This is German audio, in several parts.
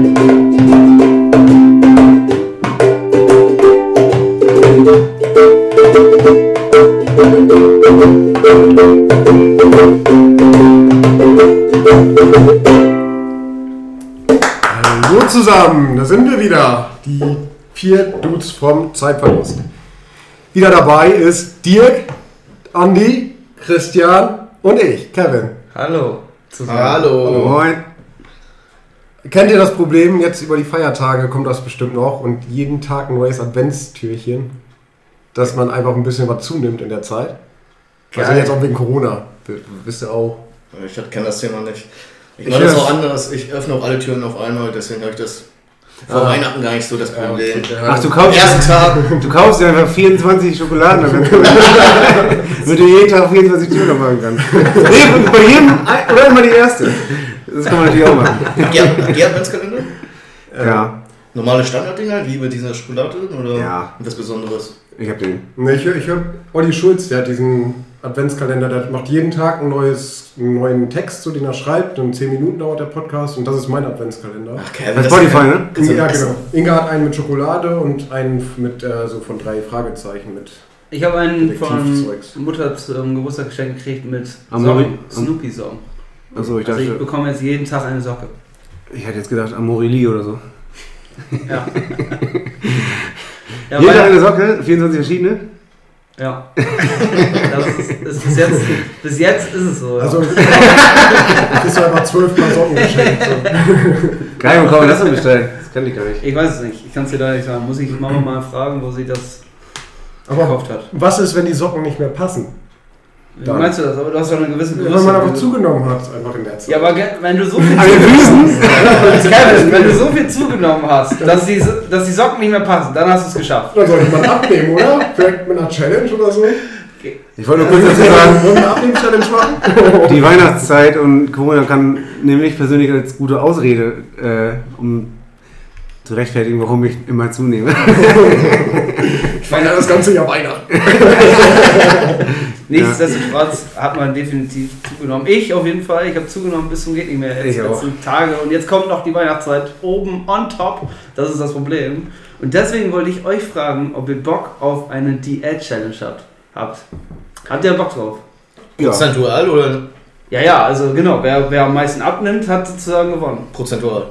Hallo zusammen, da sind wir wieder. Die vier Dudes vom Zeitverlust. Wieder dabei ist Dirk, Andi, Christian und ich, Kevin. Hallo. Zusammen. Hallo. Moin. Kennt ihr das Problem? Jetzt über die Feiertage kommt das bestimmt noch und jeden Tag ein neues Adventstürchen, dass man einfach ein bisschen was zunimmt in der Zeit. Also Geil. jetzt auch wegen Corona, wisst ihr auch. Ich kenne das Thema nicht. Ich Ich mache das auch anders. Ich öffne auch alle Türen auf einmal, deswegen habe ich das vor Ah. Weihnachten gar nicht so das Problem. Ach, du kaufst, ersten Tag. du kaufst dir einfach 24 Schokoladen, damit du jeden Tag 24 Türen machen kannst. Nee, bei jedem, oder immer die erste. Das kann man natürlich auch machen. Habt ihr Adventskalender? Ja, Normale Standarddinger, wie mit dieser Schokolade oder Ja. was Besonderes? ich hab den. Ne, ich höre ich hör Olli Schulz, der hat diesen Adventskalender, der macht jeden Tag ein neues, einen neuen Text, so den er schreibt. Und 10 Minuten dauert der Podcast und das ist mein Adventskalender. Ach, Kevin, Bei das Spotify, kann- ne? du ja, essen. genau. Inga hat einen mit Schokolade und einen mit äh, so von drei Fragezeichen mit. Ich habe einen von Mutter zum Geburtstag geschenkt gekriegt mit Song, Snoopy-Song. Achso, ich Also ich dachte, bekomme jetzt jeden Tag eine Socke. ich hätte jetzt gedacht Amorelie oder so. Ja. ja, Jeder eine Socke, 24 verschiedene. ja. Das ist, ist bis, jetzt, bis jetzt ist es so. Ja. Also, ist einfach zwölf Paar Socken geschenkt. So. Geil, wo kann man das denn bestellen? Das kann ich gar nicht. ich weiß es nicht. Ich kann es dir da nicht sagen. Muss ich Mama mal fragen, wo sie das Aber gekauft hat. was ist, wenn die Socken nicht mehr passen? Wie meinst du das? Aber du hast doch eine gewisse Wenn man einfach zugenommen hat, einfach in der Zeit. Ja, aber wenn du so viel? Kevin, wenn du so viel zugenommen hast, dass die, dass die Socken nicht mehr passen, dann hast du es geschafft. Dann sollte man abnehmen, oder? Vielleicht mit einer Challenge oder so. Ich wollte nur kurz dazu sagen, die Weihnachtszeit und Corona kann nämlich persönlich als gute Ausrede, äh, um zu rechtfertigen, warum ich immer zunehme. Ich feiere das ganze Jahr Weihnachten. Nichtsdestotrotz hat man definitiv zugenommen. Ich auf jeden Fall. Ich habe zugenommen bis zum geht nicht mehr. Jetzt letzten Tage. Und jetzt kommt noch die Weihnachtszeit oben on top. Das ist das Problem. Und deswegen wollte ich euch fragen, ob ihr Bock auf eine Diät-Challenge habt. habt. Habt ihr Bock drauf? Ja. Prozentual oder Ja, ja, also genau. Wer, wer am meisten abnimmt, hat sozusagen gewonnen. prozentual?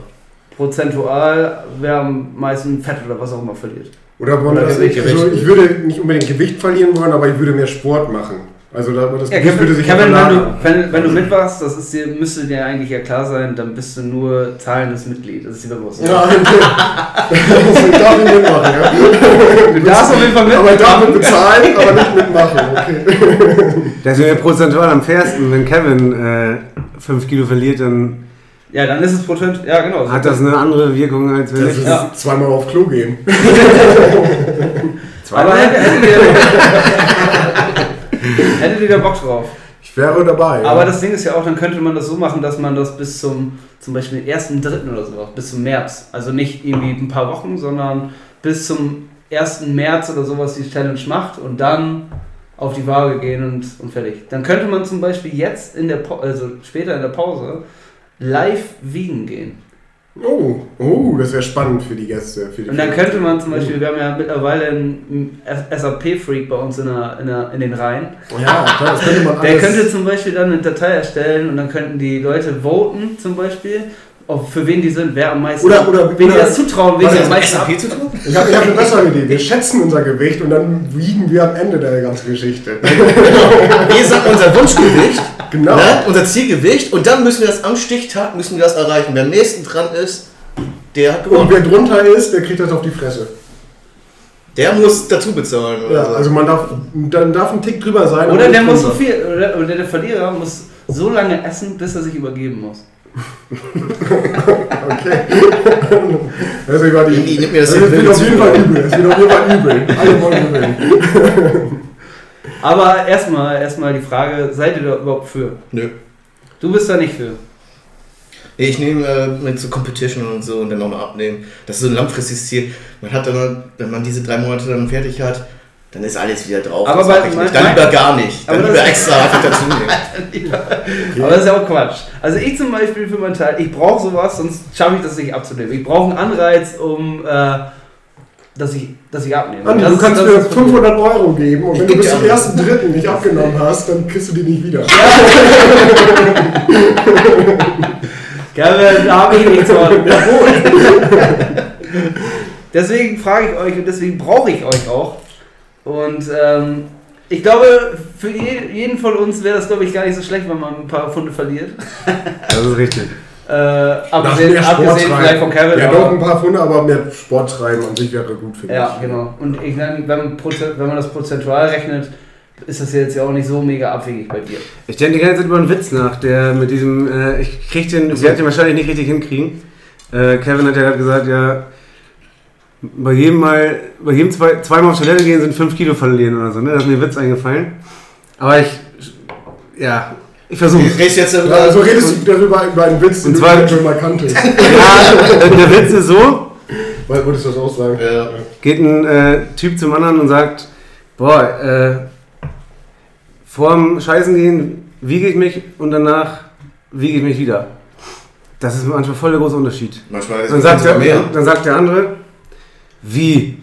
Prozentual, wer am meisten Fett oder was auch immer verliert. Oder wollen das Gewicht, also ich würde nicht unbedingt Gewicht verlieren wollen, aber ich würde mehr Sport machen. Also da, das Ja, Gewicht Kevin, würde sich Kevin wenn, du, wenn, wenn du mitmachst, das ist dir, müsste dir eigentlich ja klar sein, dann bist du nur zahlendes Mitglied. Das ist dir bewusst. Ja, ich darf nicht mitmachen, ja. Du darfst auf jeden Fall Aber ich darf mit mitmachen. bezahlen, aber nicht mitmachen. Okay. Das wäre prozentual am fairsten. Wenn Kevin 5 Kilo verliert, dann Ja, dann ist es Prozent. Ja, genau. hat das eine andere Wirkung, als wenn Das ich. Ja. zweimal auf Klo gehen. Aber hättet ihr, hättet ihr da Bock drauf? Ich wäre dabei. Aber ja. das Ding ist ja auch, dann könnte man das so machen, dass man das bis zum, zum Beispiel 1.3. oder so macht, bis zum März. Also nicht irgendwie ein paar Wochen, sondern bis zum 1. März oder sowas die Challenge macht und dann auf die Waage gehen und, und fertig. Dann könnte man zum Beispiel jetzt in der also später in der Pause live wiegen gehen. Oh, oh, das wäre spannend für die Gäste. Für die Und dann könnte man zum Beispiel, wir haben ja mittlerweile einen SAP-Freak bei uns in, der, in, der, in den Reihen. Ja, klar, das könnte man Der könnte zum Beispiel dann eine Datei erstellen und dann könnten die Leute voten zum Beispiel, für wen die sind, wer am meisten, Oder- oder- wen oder- die das zutrauen, wen sie hat am meisten SAP zu tun? ich habe hab eine bessere Idee. Wir schätzen unser Gewicht und dann wiegen wir am Ende der ganzen Geschichte. Wir sagen unser Wunschgewicht, Genau. ne? unser Zielgewicht und dann müssen wir das am Stichtag müssen wir das erreichen. Wer am nächsten dran ist, der hat Und gewonnen. wer drunter ist, der kriegt das auf die Fresse. Der muss dazu bezahlen. Oder Ja, so. also man darf, dann darf ein Tick drüber sein. Oder der muss so viel, oder, oder der Verlierer muss so lange essen, bis er sich übergeben muss. Okay. Das ist über die, Irgendwie nimmt mir das das wird auf jeden. Fall übel. Das wird auf jeden Fall übel. Alle wollen gewinnen. Aber erstmal erstmal die Frage, seid ihr da überhaupt für? Nö. Du bist da nicht für. Ich nehme äh, mit so Competition und so und dann nochmal abnehmen. Das ist so ein langfristiges Ziel. Man hat dann, wenn man diese drei Monate dann fertig hat, Dann ist alles wieder drauf. Aber bei- ich mein- nicht. Dann mein- lieber gar nicht. Dann Aber lieber extra einfach dazu nehmen. Aber das ist ja auch Quatsch. Also ich zum Beispiel für meinen Teil, ich brauche sowas, sonst schaffe ich das nicht abzunehmen. Ich brauche einen Anreiz, um äh, dass, ich, dass ich abnehme. Andi, Das du kannst mir ist das Problem. 500 Euro geben und Ich wenn du bis zum ersten Dritten nicht abgenommen hast, dann kriegst du die nicht wieder. Kevin, da habe ich nichts von. deswegen frage ich euch und deswegen brauche ich euch auch. Und ähm, ich glaube, für je, jeden von uns wäre das, glaube ich, gar nicht so schlecht, wenn man ein paar Pfunde verliert. Das ist richtig. Äh, abgesehen, abgesehen vielleicht von Kevin. Ja, aber- doch ein paar Funde, aber mehr Sport treiben an sich wäre gut, finde Ja, ich. genau. Und ich meine, wenn, wenn man das prozentual rechnet, ist das jetzt ja auch nicht so mega abwegig bei dir. Ich denke die ganze Zeit über einen Witz nach, der mit diesem, äh, ich krieg den, ich werde den wahrscheinlich nicht richtig hinkriegen. Äh, Kevin hat ja gerade gesagt, ja, bei jedem Mal, bei jedem zwei, zweimal auf Toilette gehen sind 5 Kilo verlieren oder so, ne? Da ist mir ein Witz eingefallen. Aber ich, ja, ich versuche Du redest jetzt Ja, darüber. also redest du darüber über einen Witz, den Und du zwar- schon mal kanntest. Ja, der, Witz ist so, Weil, wolltest du das auch sagen? Ja. geht ein äh, Typ zum anderen und sagt, boah, äh, vorm Scheißen gehen wiege ich mich und danach wiege ich mich wieder. Das ist manchmal voll der große Unterschied. Manchmal ist Dann es sagt, sogar der, mehr. dann sagt der andere, wie?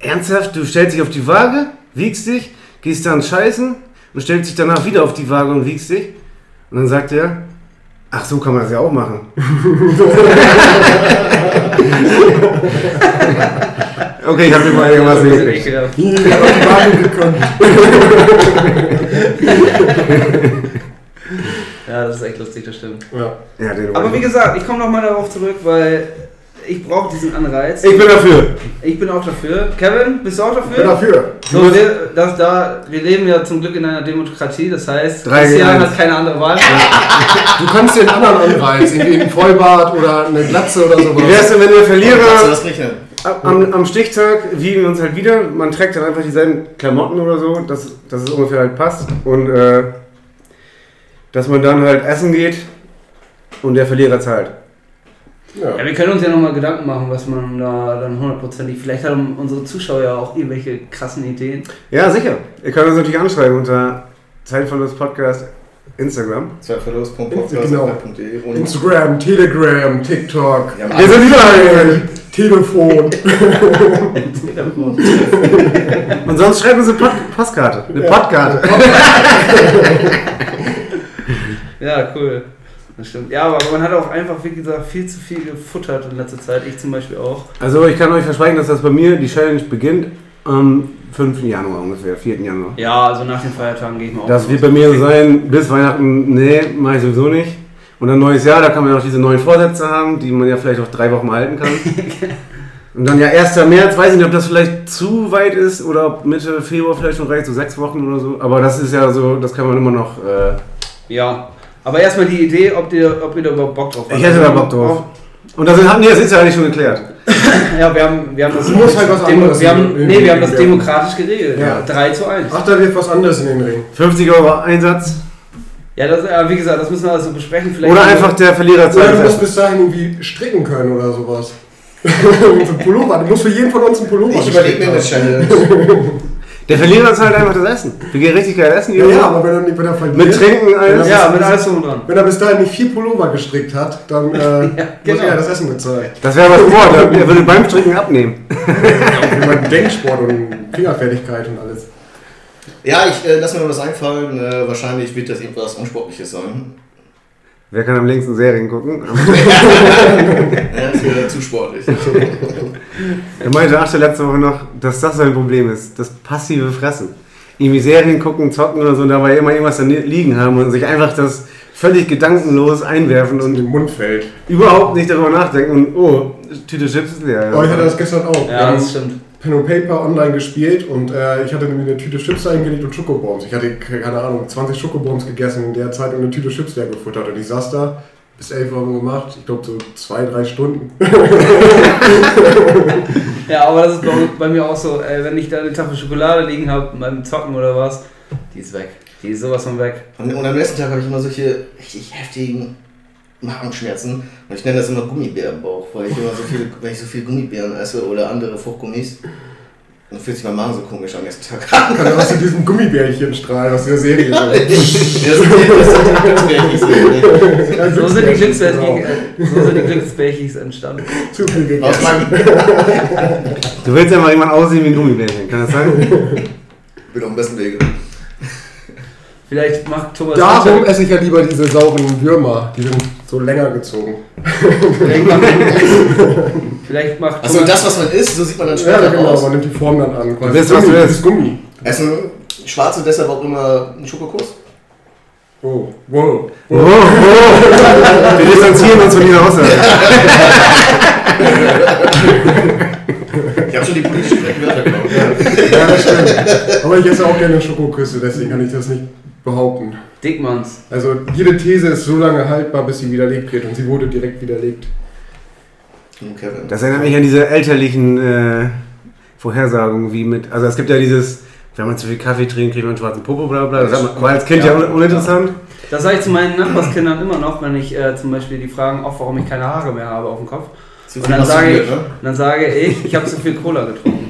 Ernsthaft? Du stellst dich auf die Waage, wiegst dich, gehst dann scheißen und stellst dich danach wieder auf die Waage und wiegst dich. Und dann sagt er, ach so kann man das ja auch machen. okay, ich habe mal einigermaßen hingekriegt. ekelhaft. Ich hab auf die Waage gekonnt. Ja, das ist echt lustig, das stimmt. Ja. Ja, den Aber wie gesagt, ich komme nochmal darauf zurück, weil ich brauche diesen Anreiz. ich bin dafür. Ich bin auch dafür. Kevin, bist du auch Ich bin dafür? dafür. So, wir, das, da, wir leben ja zum Glück in einer Demokratie, das heißt, Drei Christian hat keine andere Wahl. Du kannst den anderen Anreiz, irgendwie einen Vollbart oder eine Glatze oder sowas. Wie wär's denn, wenn der Kannst du Verlierer am, am Stichtag wiegen wir uns halt wieder? Man trägt dann einfach dieselben Klamotten oder so, dass, dass es ungefähr halt passt. Und äh, dass man dann halt essen geht und der Verlierer zahlt. Ja, Ja. wir können uns ja nochmal Gedanken machen, was man da dann hundertprozentig. Vielleicht haben unsere Zuschauer ja auch irgendwelche krassen Ideen. Ja, sicher. Ihr könnt uns natürlich anschreiben unter Zeitverlust Podcast Instagram. Zweitverlust.podcast.de und Instagram, Telegram, TikTok, Ja, Wir sind überall. Telefon. Und sonst schreibt uns eine Pod Postkarte. Eine Podkarte. Ja, cool. Das stimmt. Ja, aber man hat auch einfach, wie gesagt, viel zu viel gefuttert in letzter Zeit. Ich zum Beispiel auch. Also ich kann euch versprechen, dass das bei mir, die Challenge beginnt am 5. Januar ungefähr, 4. Januar. Ja, also nach den Feiertagen gehe ich mal auf. Das wird bei mir so sein, bis Weihnachten, nee, mache ich sowieso nicht. Und dann neues Jahr, da kann man ja auch diese neuen Vorsätze haben, die man ja vielleicht auch drei Wochen mal halten kann. Und dann ja 1. März, weiß ich nicht, ob das vielleicht zu weit ist oder ob Mitte Februar vielleicht schon reicht, so sechs Wochen oder so. Aber das ist ja so, das kann man immer noch. Äh, Ja. Aber erstmal die Idee, ob, ihr, ob ihr da überhaupt Bock drauf habt. ich hätte da Bock drauf. Und das, sind- nee, das ist ja eigentlich schon geklärt. Ja, wir haben, wir haben das. Du musst halt was Demo, anderes wir haben, Nee, wir haben das demokratisch geregelt. Ja. 3 zu 1. Ach, da wird was anderes in den Ring. 50 Euro Einsatz. Ja, das, ja, wie gesagt, das müssen wir also besprechen. Vielleicht Oder einfach der Verlierer Oder du musst zahlt. bis dahin irgendwie stricken können oder sowas. Pullover. Du musst für jeden von uns einen Pullover Ich überlege mir gestrickt Challenge. Der Verlierer zahlt einfach das Essen. Wir gehen richtig geil essen. haben. Ja, ja, aber wenn er, nicht, wenn er verliert, Mit Trinken alles. Ja, mit alles drum und dran. wenn er bis dahin nicht vier Pullover gestrickt hat, dann äh, muss genau. er das Essen bezahlen. Das wäre was vor, der, der würde beim Stricken abnehmen. Wie man Denksport und Fingerfertigkeit und alles. Ja, ich äh, lass mir noch was einfallen. Äh, wahrscheinlich wird das irgendwas Unsportliches sein. Wer kann am längsten Serien gucken? Ja, das wäre zu sportlich. Er meinte Asche letzte Woche noch, dass das sein Problem ist. Das passive Fressen. Irgendwie Serien gucken, zocken oder so und dabei immer irgendwas da liegen haben und sich einfach das völlig gedankenlos einwerfen Und im Mund fällt. überhaupt nicht darüber nachdenken und oh, Tüte Chips ist leer. Oh, ich hatte das gestern auch. Ja, das stimmt. Pen and Paper online gespielt und äh, ich hatte nämlich eine Tüte Chips eingelegt und Schokobombs. Ich hatte, keine Ahnung, 20 Schokobombs gegessen in der Zeit und eine Tüte Chips leer gefuttert. Und ich saß da, bis 11 Uhr gemacht, ich glaube so zwei, drei Stunden. Ja, aber das ist bei, bei mir auch so, ey, wenn ich da eine Tafel Schokolade liegen habe beim Zocken oder was, die ist weg. Die ist sowas von weg. Und, und am nächsten Tag habe ich immer solche richtig heftigen Magenschmerzen. Und ich nenne das immer Gummibärenbauch, weil ich immer so viel, weil ich so viel Gummibären esse oder andere Fruchtgummis. Dann fühlt sich mein Magen so komisch am nächsten Tag an. Kann aus diesem Gummibärchenstrahl aus der Serie. Ja, das das So sind die Glücksbärchen, genau. so sind die Glücksbärchis entstanden. Zu viel gegessen. Du willst ja mal jemand aussehen wie ein Gummibärchen, kann das sein? bin auf dem besten Wege. Vielleicht macht Thomas Darum esse ich ja lieber diese sauren Würmer. Die sind so länger gezogen. vielleicht macht, vielleicht macht Also das, was man isst, so sieht man dann Ja, später genau. aus. Man nimmt die Form dann an. quasi. weißt, was Gummi, du isst? das ist Gummi. Essen Schwarze deshalb auch immer einen Schokokuss? Oh, wow. Oh, oh. Wir distanzieren uns von dieser Aussage. Ich habe schon die politisch korrekten Wörter genommen. Ja, das stimmt. Aber ich esse auch gerne Schokoküsse, deswegen kann ich das nicht behaupten. Dickmanns. Also jede These ist so lange haltbar, bis sie widerlegt wird und sie wurde direkt widerlegt. Kevin. Das erinnert mich an diese elterlichen äh, Vorhersagungen, wie mit. Also es gibt ja dieses, wenn man zu viel Kaffee trinkt, kriegt man einen schwarzen Popo, bla bla. Das man- war als Kind ja, Ja. un uninteressant. Das sage ich zu meinen Nachbarskindern immer noch, wenn ich äh, zum Beispiel die fragen, auch warum ich keine Haare mehr habe auf dem Kopf. Und dann sage, ich, ne? und dann sage ich, ich habe zu viel Cola getrunken.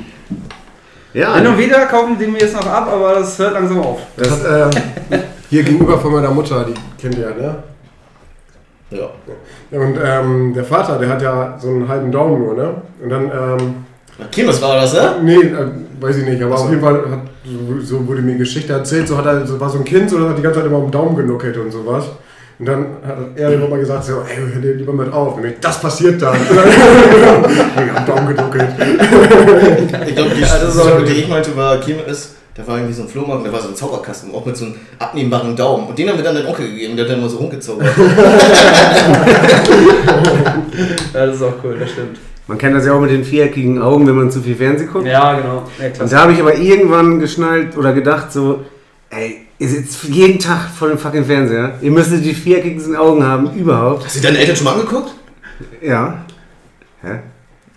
Ja. Hin und wieder kaufen die mir jetzt noch ab, aber das hört langsam auf. Das hat, äh, hier gegenüber von meiner Mutter, die kennt ihr ja, ne? Ja. Ja, Und ähm, der Vater, der hat ja so einen halben Daumen nur, ne? Und dann, ähm, Kirmes war das, ne? nee, äh, weiß ich nicht, aber Ach so. auf jeden Fall hat, so, so wurde mir Geschichte erzählt, so hat er, so war so ein Kind, so hat die ganze Zeit immer am Daumen genuckelt und sowas. Und dann hat er immer mal gesagt, so, ey, hör dir lieber mit auf. Und ich, das passiert dann. ich am Daumen genuckelt. Ich glaube, die ist Sache, gut. die ich meinte, war Kirmes. Da war irgendwie so ein Flohmarkt, da war so ein Zauberkasten, auch mit so einem abnehmbaren Daumen. Und den haben wir dann den Onkel gegeben, der hat dann immer so rumgezaubert. Ja, das ist auch cool, das stimmt. Man kennt das ja auch mit den viereckigen Augen, wenn man zu viel Fernsehen guckt. Ja, genau. Ja, Und da habe ich aber irgendwann geschnallt oder gedacht so, ey, ihr sitzt jeden Tag vor dem fucking Fernseher. Ihr müsstet die viereckigsten Augen haben überhaupt. Hast du deine Eltern schon mal angeguckt? Ja. Hä?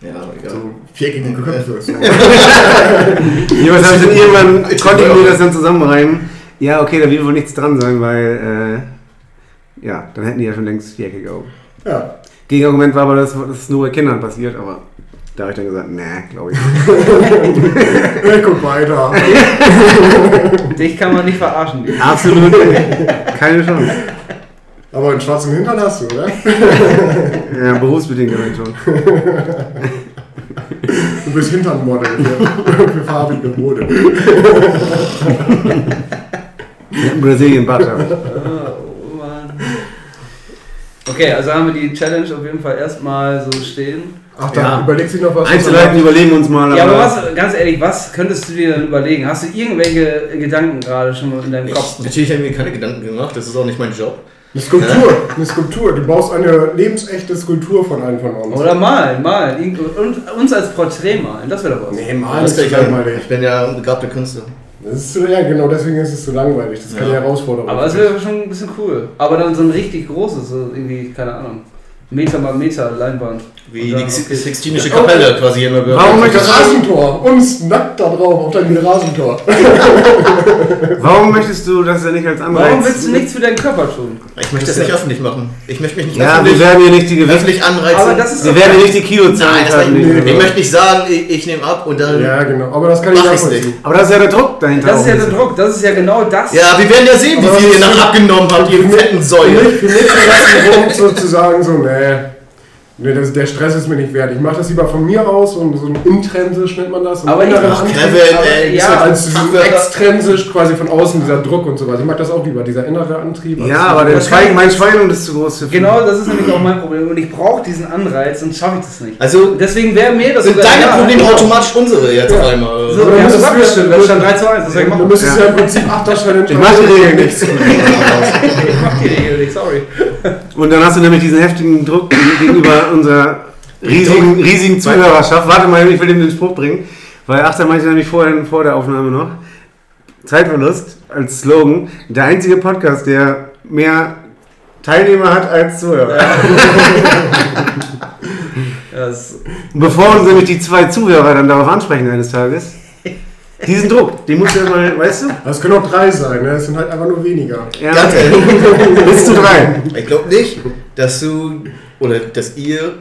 Ja, egal. So viereckige Köpfe. So. Jeweils habe ich dann irgendwann, konnte ich mir das dann zusammenreimen. Ja, okay, da wird wohl nichts dran sein, weil, äh, ja, dann hätten die ja schon längst viereckige Augen. Ja. Gegenargument war aber, dass das ist nur bei Kindern passiert, aber da habe ich dann gesagt, nee, glaube ich nicht. Ich guck weiter. Dich kann man nicht verarschen. Absolut keine Chance. Aber einen schwarzen Hintern hast du, oder? Ja, berufsbedingt schon. Du bist Hinternmodel für, für farbige Mode. Brasilien Butt habe ich. Oh, Mann. Okay, also haben wir die Challenge auf jeden Fall erstmal so stehen. Ach, da Ja. überlegt sich noch was. Einzelheiten überlegen uns mal. Ja, aber was, ganz ehrlich, was könntest du dir denn überlegen? Hast du irgendwelche Gedanken gerade schon mal in deinem Kopf? Ich, natürlich habe ich mir keine Gedanken gemacht, das ist auch nicht mein Job. Eine Skulptur, eine Skulptur. Du baust eine lebensechte Skulptur von einem von uns. Oder malen, malen. Und uns als Porträt malen, das wäre doch was. Nee, mal Das ist halt- langweilig. ich bin ja ein begabter Künstler. Das ist zu, ja, genau, deswegen ist es zu langweilig. Das ist keine Ja. Herausforderung. Aber es wäre schon ein bisschen cool. Aber dann so ein richtig großes, so irgendwie, keine Ahnung, Meter mal Meter Leinwand. Wie die okay. Sixtinische Kapelle quasi immer gehört. Warum das möchtest du- Rasentor. Uns nackt da drauf auf deinem Rasentor. Warum möchtest du das ja nicht als Anreiz? Warum willst du nichts für deinen Körper tun? Ich möchte das nicht öffentlich machen. Ich möchte mich nicht Ja, wir öffentlich, werden hier nicht die Gewichte. öffentlich anreizen. Aber das ist Wir werden hier nicht die Kilozahlen Nein, das möchte die ich, wir- möchte nicht sagen, ich, ich nehme ab und dann. Ja, genau. Aber das kann ich nicht. Aber das ist ja der Druck dahinter. Das ist ja der Druck, das ist ja genau das. Ja, wir werden ja sehen, wie viel ihr das nach abgenommen habt, ihr fetten Für Säue. mich, für mich ist das ein Grund sozusagen so, nee. Nee, das, der Stress ist mir nicht wert. Ich mache das lieber von mir aus und so ein intrinsisch nennt man das. und Aber ich- inneren Ach, Antrieb. Kevin, ey, ja, ja, als extrinsisch quasi von außen dieser Druck und so weiter. Ich mag das auch lieber, dieser innere Antrieb. Ja, aber der ich- mein Schweinhund ist zu groß für Genau, das ist nämlich auch mein Problem. Und ich brauche diesen Anreiz, sonst schaffe ich das nicht. Also Deswegen wäre mir das sind deine. Probleme automatisch unsere jetzt Ja. auf einmal. So, haben das abgestimmt, das stand 3 zu 1, was soll ich Du machen? müsstest ja, im Prinzip Achter-Challenge Ich mach die Regeln nicht. Ich mach die Regel nicht, sorry. Und dann hast du nämlich diesen heftigen Druck gegenüber unserer riesigen, riesigen Zuhörerschaft. Warte mal, ich will dem den Spruch bringen. Weil Achter meinte nämlich vorher, vor der Aufnahme noch. Zeitverlust als Slogan. Der einzige Podcast, der mehr Teilnehmer hat als Zuhörer. Ja, bevor uns nämlich die zwei Zuhörer dann darauf ansprechen eines Tages, diesen Druck, den musst du erstmal, weißt du? Das können auch drei sein, ne? Es sind halt einfach nur weniger. Ja, Ganz ehrlich. bis zu drei. Ich glaube nicht, dass du oder dass ihr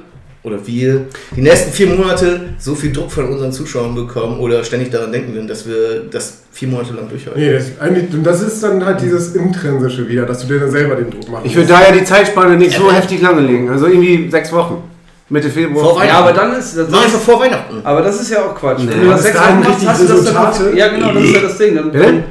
oder wir die nächsten vier Monate so viel Druck von unseren Zuschauern bekommen oder ständig daran denken werden, dass wir das vier Monate lang durchhalten. Nee, das, eigentlich, und das ist dann halt dieses Intrinsische wieder, dass du dir dann selber den Druck machst. Ich würde da ja die Zeitspanne nicht so heftig lange legen. Also irgendwie sechs Wochen. Mitte Februar. Vor Weihnachten. Ja, aber dann ist das War einfach vor Weihnachten. Aber das ist ja auch Quatsch. Nee. Wenn du das sechs Wochen machst, hast du das dann. Ja, genau, das ist ja das Ding. Dann, dann,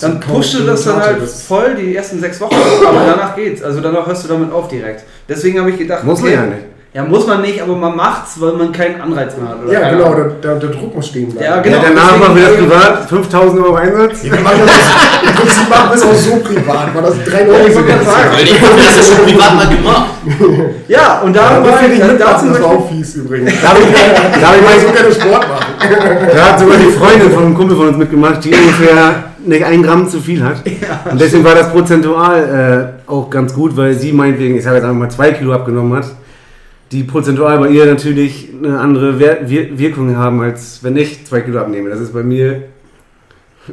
dann pusht du das dann halt voll die ersten sechs Wochen, aber danach geht's. Also danach hörst du damit auf direkt. Deswegen habe ich gedacht, Muss man ja nicht. Ja, muss man nicht, aber man macht's, weil man keinen Anreiz mehr hat. Oder Ja, genau, der, der, der Druck muss stehen bleiben. Ja, genau. ja, danach machen wir das privat. 5000 Euro Einsatz. Wir machen das, Im Prinzip machen wir es auch so privat, weil das drei Euro. Weil ich habe das ja schon privat mal gemacht. Ja, und da Ja, war ich ich dann mit, da das war auch fies übrigens. Da habe ich, da hab ich mal so gerne Sport machen. Da hat sogar die Freundin von einem Kumpel von uns mitgemacht, die ungefähr nicht ein Gramm zu viel hat. und deswegen war das prozentual äh, auch ganz gut, weil sie meinetwegen, ich sage jetzt einfach mal zwei Kilo abgenommen hat, die prozentual bei ihr natürlich eine andere Wer Wir Wirkung haben, als wenn ich zwei Kilo abnehme. Das ist bei mir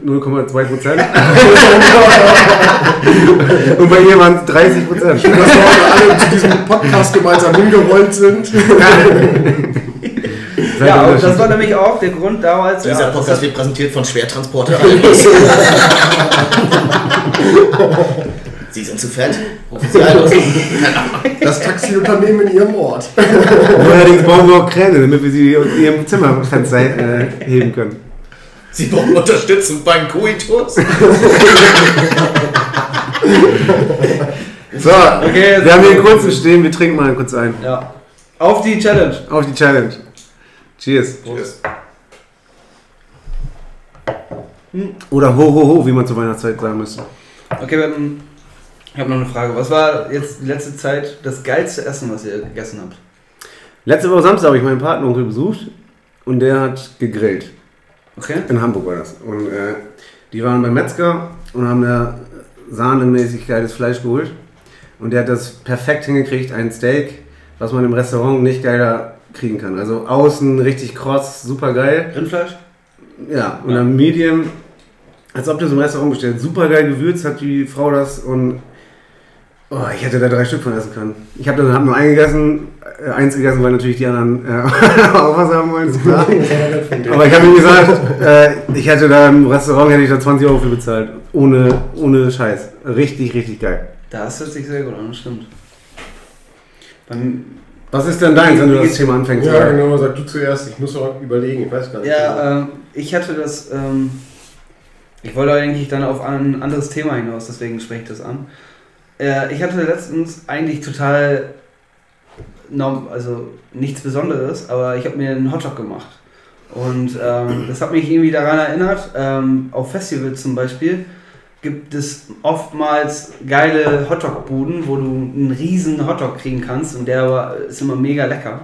0,2 Prozent. und bei ihr waren es 30 Prozent. Dass wir heute alle zu diesem Podcast gemeinsam hingerollt sind. Ja, und das war nämlich auch der Grund damals. Dieser ja, Podcast das- wird präsentiert von Schwertransporter. Sie sind zu fett. Rufen Sie Albus. Das Taxiunternehmen in ihrem Ort. Allerdings brauchen wir auch Kräne, damit wir sie aus ihrem Zimmerfenster äh, heben können. Sie brauchen Unterstützung beim Koitus. So, Okay, wir haben hier einen kurzen stehen, wir trinken mal kurz ein. Ja. Auf die Challenge. Auf die Challenge. Cheers. Tschüss. Oder ho ho ho, wie man zur Weihnachtszeit sagen müsste. Okay, wir haben, ich habe noch eine Frage. Was war jetzt die letzte Zeit das geilste Essen, was ihr gegessen habt? Letzte Woche Samstag habe ich meinen Partneronkel besucht und der hat gegrillt. Okay? In Hamburg war das. Und äh, die waren beim Metzger und haben da sahnemäßig geiles Fleisch geholt. Und der hat das perfekt hingekriegt, ein Steak, was man im Restaurant nicht geiler kriegen kann. Also außen richtig kross, super geil. Rindfleisch? Ja, und Ja. dann Medium, als ob du so im Restaurant bestellt. Super geil gewürzt hat die Frau das und oh, ich hätte da drei Stück von essen können. Ich habe dann hab nur einen gegessen, äh, eins gegessen, weil natürlich die anderen äh, auch was haben wollen, ist klar. Aber ich habe ihm gesagt, äh, ich hätte da im Restaurant hätte ich da 20 Euro für bezahlt. Ohne, ohne Scheiß. Richtig, richtig geil. Das hört sich sehr gut an, das stimmt. Beim, Was ist denn deins, wenn du das Thema anfängst? Ja, genau, sag du zuerst. Ich muss auch überlegen, ich weiß gar nicht. ja, ähm, ich hatte das, ähm, ich wollte eigentlich dann auf ein anderes Thema hinaus, deswegen spreche ich das an. Äh, ich hatte letztens eigentlich total, also nichts Besonderes, aber ich habe mir einen Hotdog gemacht. Und ähm, das hat mich irgendwie daran erinnert, ähm, auf Festivals zum Beispiel gibt es oftmals geile Hotdog-Buden, wo du einen riesen Hotdog kriegen kannst und der ist immer mega lecker.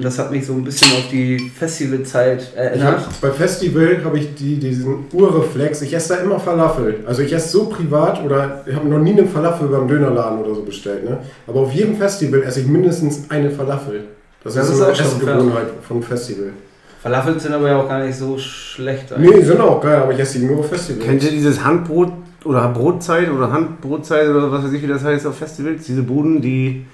Und das hat mich so ein bisschen auf die Festivalzeit erinnert. hab, bei Festival habe ich die, diesen Urreflex. Ich esse da immer Falafel. Also ich esse so privat oder ich habe noch nie eine Falafel beim Dönerladen oder so bestellt. Ne? Aber auf jedem Festival esse ich mindestens eine Falafel. Das, Das ist, ist so eine Essgewohnheit vom Festival. Falafel sind aber ja auch gar nicht so schlecht. Nee, die sind auch geil, aber ich esse die nur auf Festival. Kennt ihr dieses Handbrot oder Brotzeit oder Handbrotzeit oder was weiß ich, wie das heißt auf Festivals? Diese Buden, die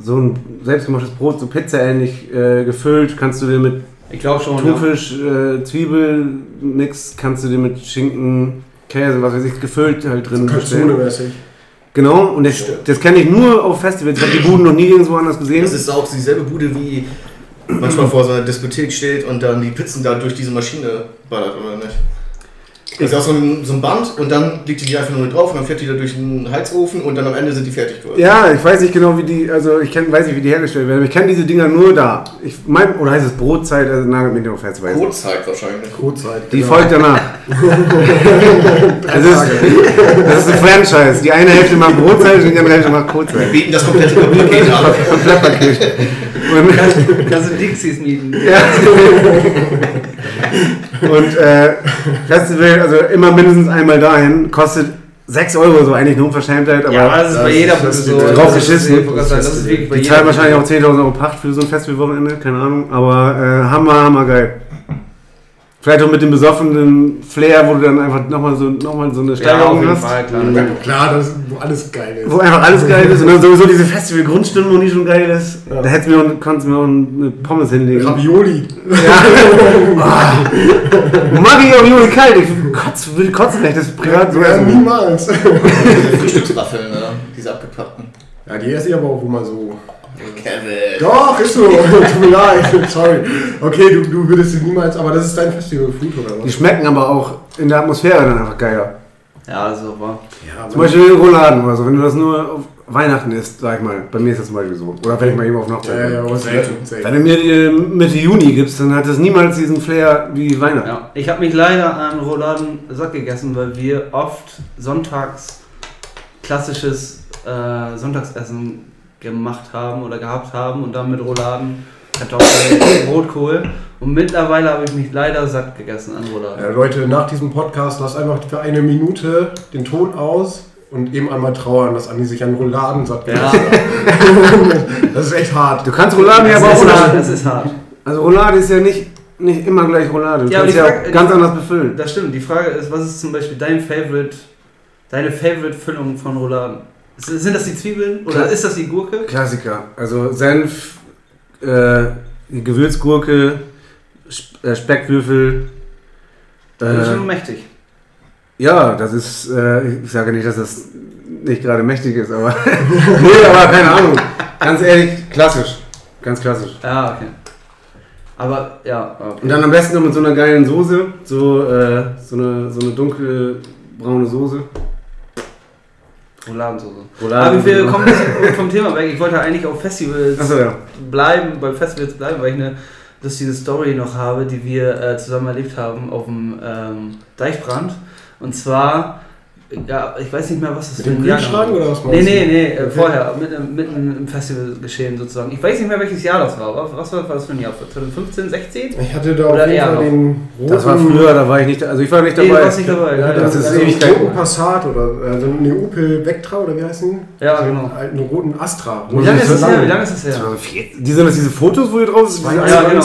so ein selbstgemachtes Brot, so pizzaähnlich äh, gefüllt, kannst du dir mit Ich glaube schon. Ja. Thunfisch, äh, Zwiebelmix, kannst du dir mit Schinken, Käse, was weiß ich, gefüllt halt drin bestellen. Kalzone-mäßig. Genau, und das, das kenne ich nur auf Festivals. Ich habe die Buden noch nie irgendwo anders gesehen. Das ist auch dieselbe Bude, wie manchmal vor so einer Diskothek steht und dann die Pizzen da durch diese Maschine ballert, oder nicht? Ist auch so ein, so ein Band und dann liegt die die einfach nur mit drauf und dann fährt die da durch den Heizofen und dann am Ende sind die fertig geworden. Ja, ich weiß nicht genau, wie die, also ich kenn, weiß nicht, wie die hergestellt werden, aber ich kenne diese Dinger nur da. Ich mein, oder heißt es Brotzeit, also nagelt mich nicht auf ich. Brotzeit wahrscheinlich. Brotzeit. Die genau. folgt danach. das, ist, das ist ein Franchise. Die eine Hälfte macht Brotzeit und die andere Hälfte macht Wir Brotzeit. bieten das komplette Paket an. Komplettpaket. Kannst du Dixies mieten. ja. und äh, Festival, also immer mindestens einmal dahin, kostet 6 Euro, so eigentlich eine Unverschämtheit, aber Ja, das ist bei jeder Bude so. Drauf geschissen. die zahlen wahrscheinlich auch Bude 10.000 Euro Pacht für so ein Festivalwochenende, keine Ahnung, aber äh, hammer, hammer geil. Vielleicht auch mit dem besoffenen Flair, wo du dann einfach nochmal so, noch mal so eine Ja, Steigerung jeden hast. Fall, klar. Ja, klar, das, wo alles geil ist. Wo einfach alles geil ist und dann sowieso diese Festival-Grundstimmung, die schon geil ist. Ja. Da hättest du mir auch, konntest du mir auch eine Pommes hinlegen. Ravioli. Mag ich auch Juli kalt. Ich kotz, würde kotzen, wenn ich das privat so Ja, essen. niemals. Frühstückswaffeln, ne? Diese abgepackten. Ja, die esse ich aber auch immer so. Kevin. Doch, ist so. Tut mir leid. Sorry. Okay, du, du würdest sie niemals, aber das ist dein Festival-Food oder Die was? schmecken aber auch in der Atmosphäre dann einfach geiler. Ja, so war. Ja, Zum Beispiel Rouladen oder so, wenn du das nur auf Weihnachten isst, sag ich mal. Bei mir ist das zum Beispiel so. Oder wenn ich mal eben auf Hochzeit ja, ja, bin. aber selten. Wenn selten. du mir die Mitte Juni gibst, dann hat das niemals diesen Flair wie Weihnachten. Ja. Ich habe mich leider an Rouladen satt gegessen, weil wir oft sonntags klassisches äh, Sonntagsessen gemacht haben oder gehabt haben und dann mit Rouladen, Kartoffeln, Rotkohl. Und mittlerweile habe ich mich leider satt gegessen an Rouladen. Ja, Leute, nach diesem Podcast lasst einfach für eine Minute den Ton aus und eben einmal trauern, dass Andi sich an Rouladen satt Ja, gegessen hat. Das ist echt hart. Du kannst Rouladen ja aber auch ist hart, das ist hart. Also Roulade ist ja nicht, nicht immer gleich Roulade. Du Ja, kannst ja Frage- auch ganz anders befüllen. Das stimmt. Die Frage ist, was ist zum Beispiel dein Favorite, deine Favorite-Füllung von Rouladen? Sind das die Zwiebeln oder Klar. ist das die Gurke? Klassiker. Also Senf, äh, Gewürzgurke, äh, Speckwürfel. Das ist schon Äh, mächtig. ja, das ist, äh, ich sage nicht, dass das nicht gerade mächtig ist, aber. nee, aber keine Ahnung. Ganz ehrlich, klassisch. Ganz klassisch. Ja, okay. Aber ja, okay. Und dann am besten noch mit so einer geilen Soße, so, äh, so, eine, so eine dunkle braune Soße. Rouladensoße. Rouladen- Aber wir kommen vom Thema weg. Ich wollte eigentlich auf Festivals Achso, ja. bleiben, bei Festivals bleiben, weil ich eine lustige Story noch habe, die wir äh, zusammen erlebt haben auf dem ähm, Deichbrand. Und zwar, ja, ich weiß nicht mehr, was das Mit für ein Jahr war. oder was Nee, nee, nee, äh, Okay. vorher, mitten, mitten im Festivalgeschehen sozusagen. Ich weiß nicht mehr, welches Jahr das war. Was, was war das für ein Jahr? 2015, 16? Ich hatte da Oder auf jeden eher Fall noch. den roten... Das war früher, da war ich nicht, also ich war nicht Nee, du dabei. warst nicht dabei. Ja, Ja, den, das ist also Ewigkeit. roten Passat oder also einen Opel Vectra oder wie heißt den? Ja, genau. Einen roten Astra. Wie lange ist das her? Wie lange ist das her? Die sind das diese Fotos, wo ihr drauf sind? Ja, genau.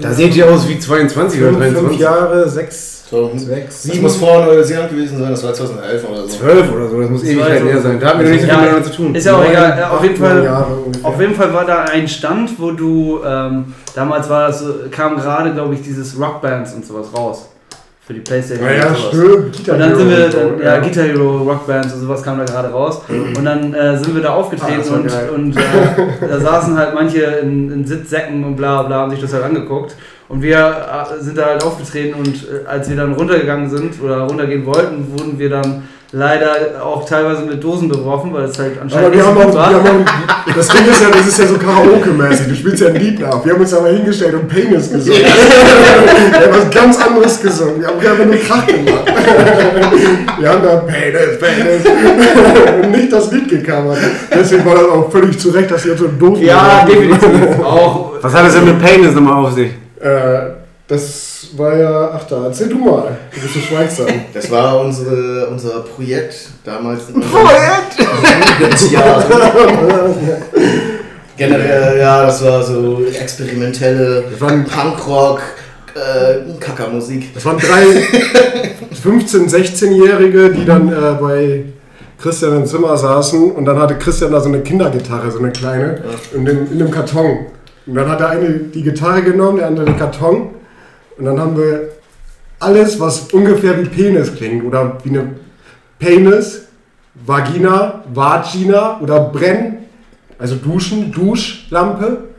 Da seht ihr aus wie 22 oder fünf, fünf 23. Jahre, sechs, So, sechs, das sieben. muss vor Neuseeland gewesen sein, das war 2011 oder so. 12 oder so, das muss ewig her sein. Da hatten wir noch nicht so Ja, viel miteinander zu tun. Ist ja auch neun, egal. Auf jeden Fall. Auf jeden Fall war da ein Stand, wo du, ähm, damals war das, so- kam gerade, glaube ich, dieses Rockbands und sowas raus. Für die Playstation Ja, ja, stimmt. Guitar Und dann sind wir, dann, ja, Guitar Hero, Rockbands und sowas kam da gerade raus. Und dann äh, sind wir da Ah, aufgetreten war und, geil. und äh, da saßen halt manche in, in Sitzsäcken und bla bla, haben sich das halt angeguckt. Und wir äh, sind da halt aufgetreten und äh, als wir dann runtergegangen sind oder runtergehen wollten, wurden wir dann leider auch teilweise mit Dosen beworfen, weil es halt anscheinend Aber wir nicht so haben auch, gut war. wir haben auch, das Ding ist ja, das ist ja so Karaoke-mäßig. Du spielst ja ein Lied nach. Wir haben uns aber hingestellt und Penis gesungen. wir haben was ganz anderes gesungen. Wir haben einfach nur Krach gemacht. wir haben da Penis, Penis. und nicht das Lied gecovert. Deswegen war das auch völlig zu Recht, dass ihr so Dosen Ja, definitiv. Auch. Was hat das denn mit Pain jetzt nochmal auf sich? Äh, das war ja, ach da, erzähl du mal. Du bist so schweigsam. Das war unsere, unser Projekt damals. in unserem Jugendjahr. Generell, ja, das war so experimentelle Das waren, Punkrock, äh, Kackermusik. das waren drei 15-, 16-Jährige, die dann äh, bei Christian im Zimmer saßen und dann hatte Christian da so eine Kindergitarre, so eine kleine, in, dem, in dem Karton. Und dann hat der eine die Gitarre genommen, der andere den Karton. Und dann haben wir alles, was ungefähr wie Penis klingt oder wie eine Penis, Vagina, Vagina oder Brenn, also Duschen, Duschlampe.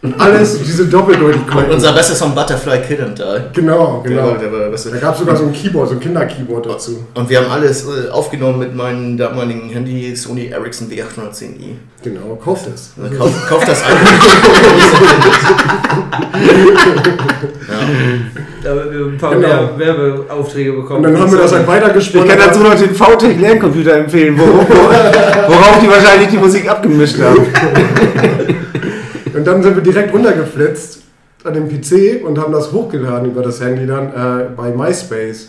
Und alles, diese Doppeldeutigkeit. Und unser bestes Song Butterfly Kid and Die. Genau, genau. war, der war der beste. Da gab es sogar so ein Keyboard, so ein Kinderkeyboard dazu. Und wir haben alles äh, aufgenommen mit meinem damaligen Handy Sony Ericsson W810i. Genau, kauft. Also Kauft kauf das ein. Da haben wir ein paar Genau. Werbe- Werbeaufträge bekommen. Und dann haben wir das halt Ich weitergesponnen. kann dazu noch den VTech Lerncomputer empfehlen, worauf, worauf die wahrscheinlich die Musik abgemischt haben. Dann sind wir direkt runtergeflitzt an dem PC und haben das hochgeladen über das Handy dann äh, bei MySpace.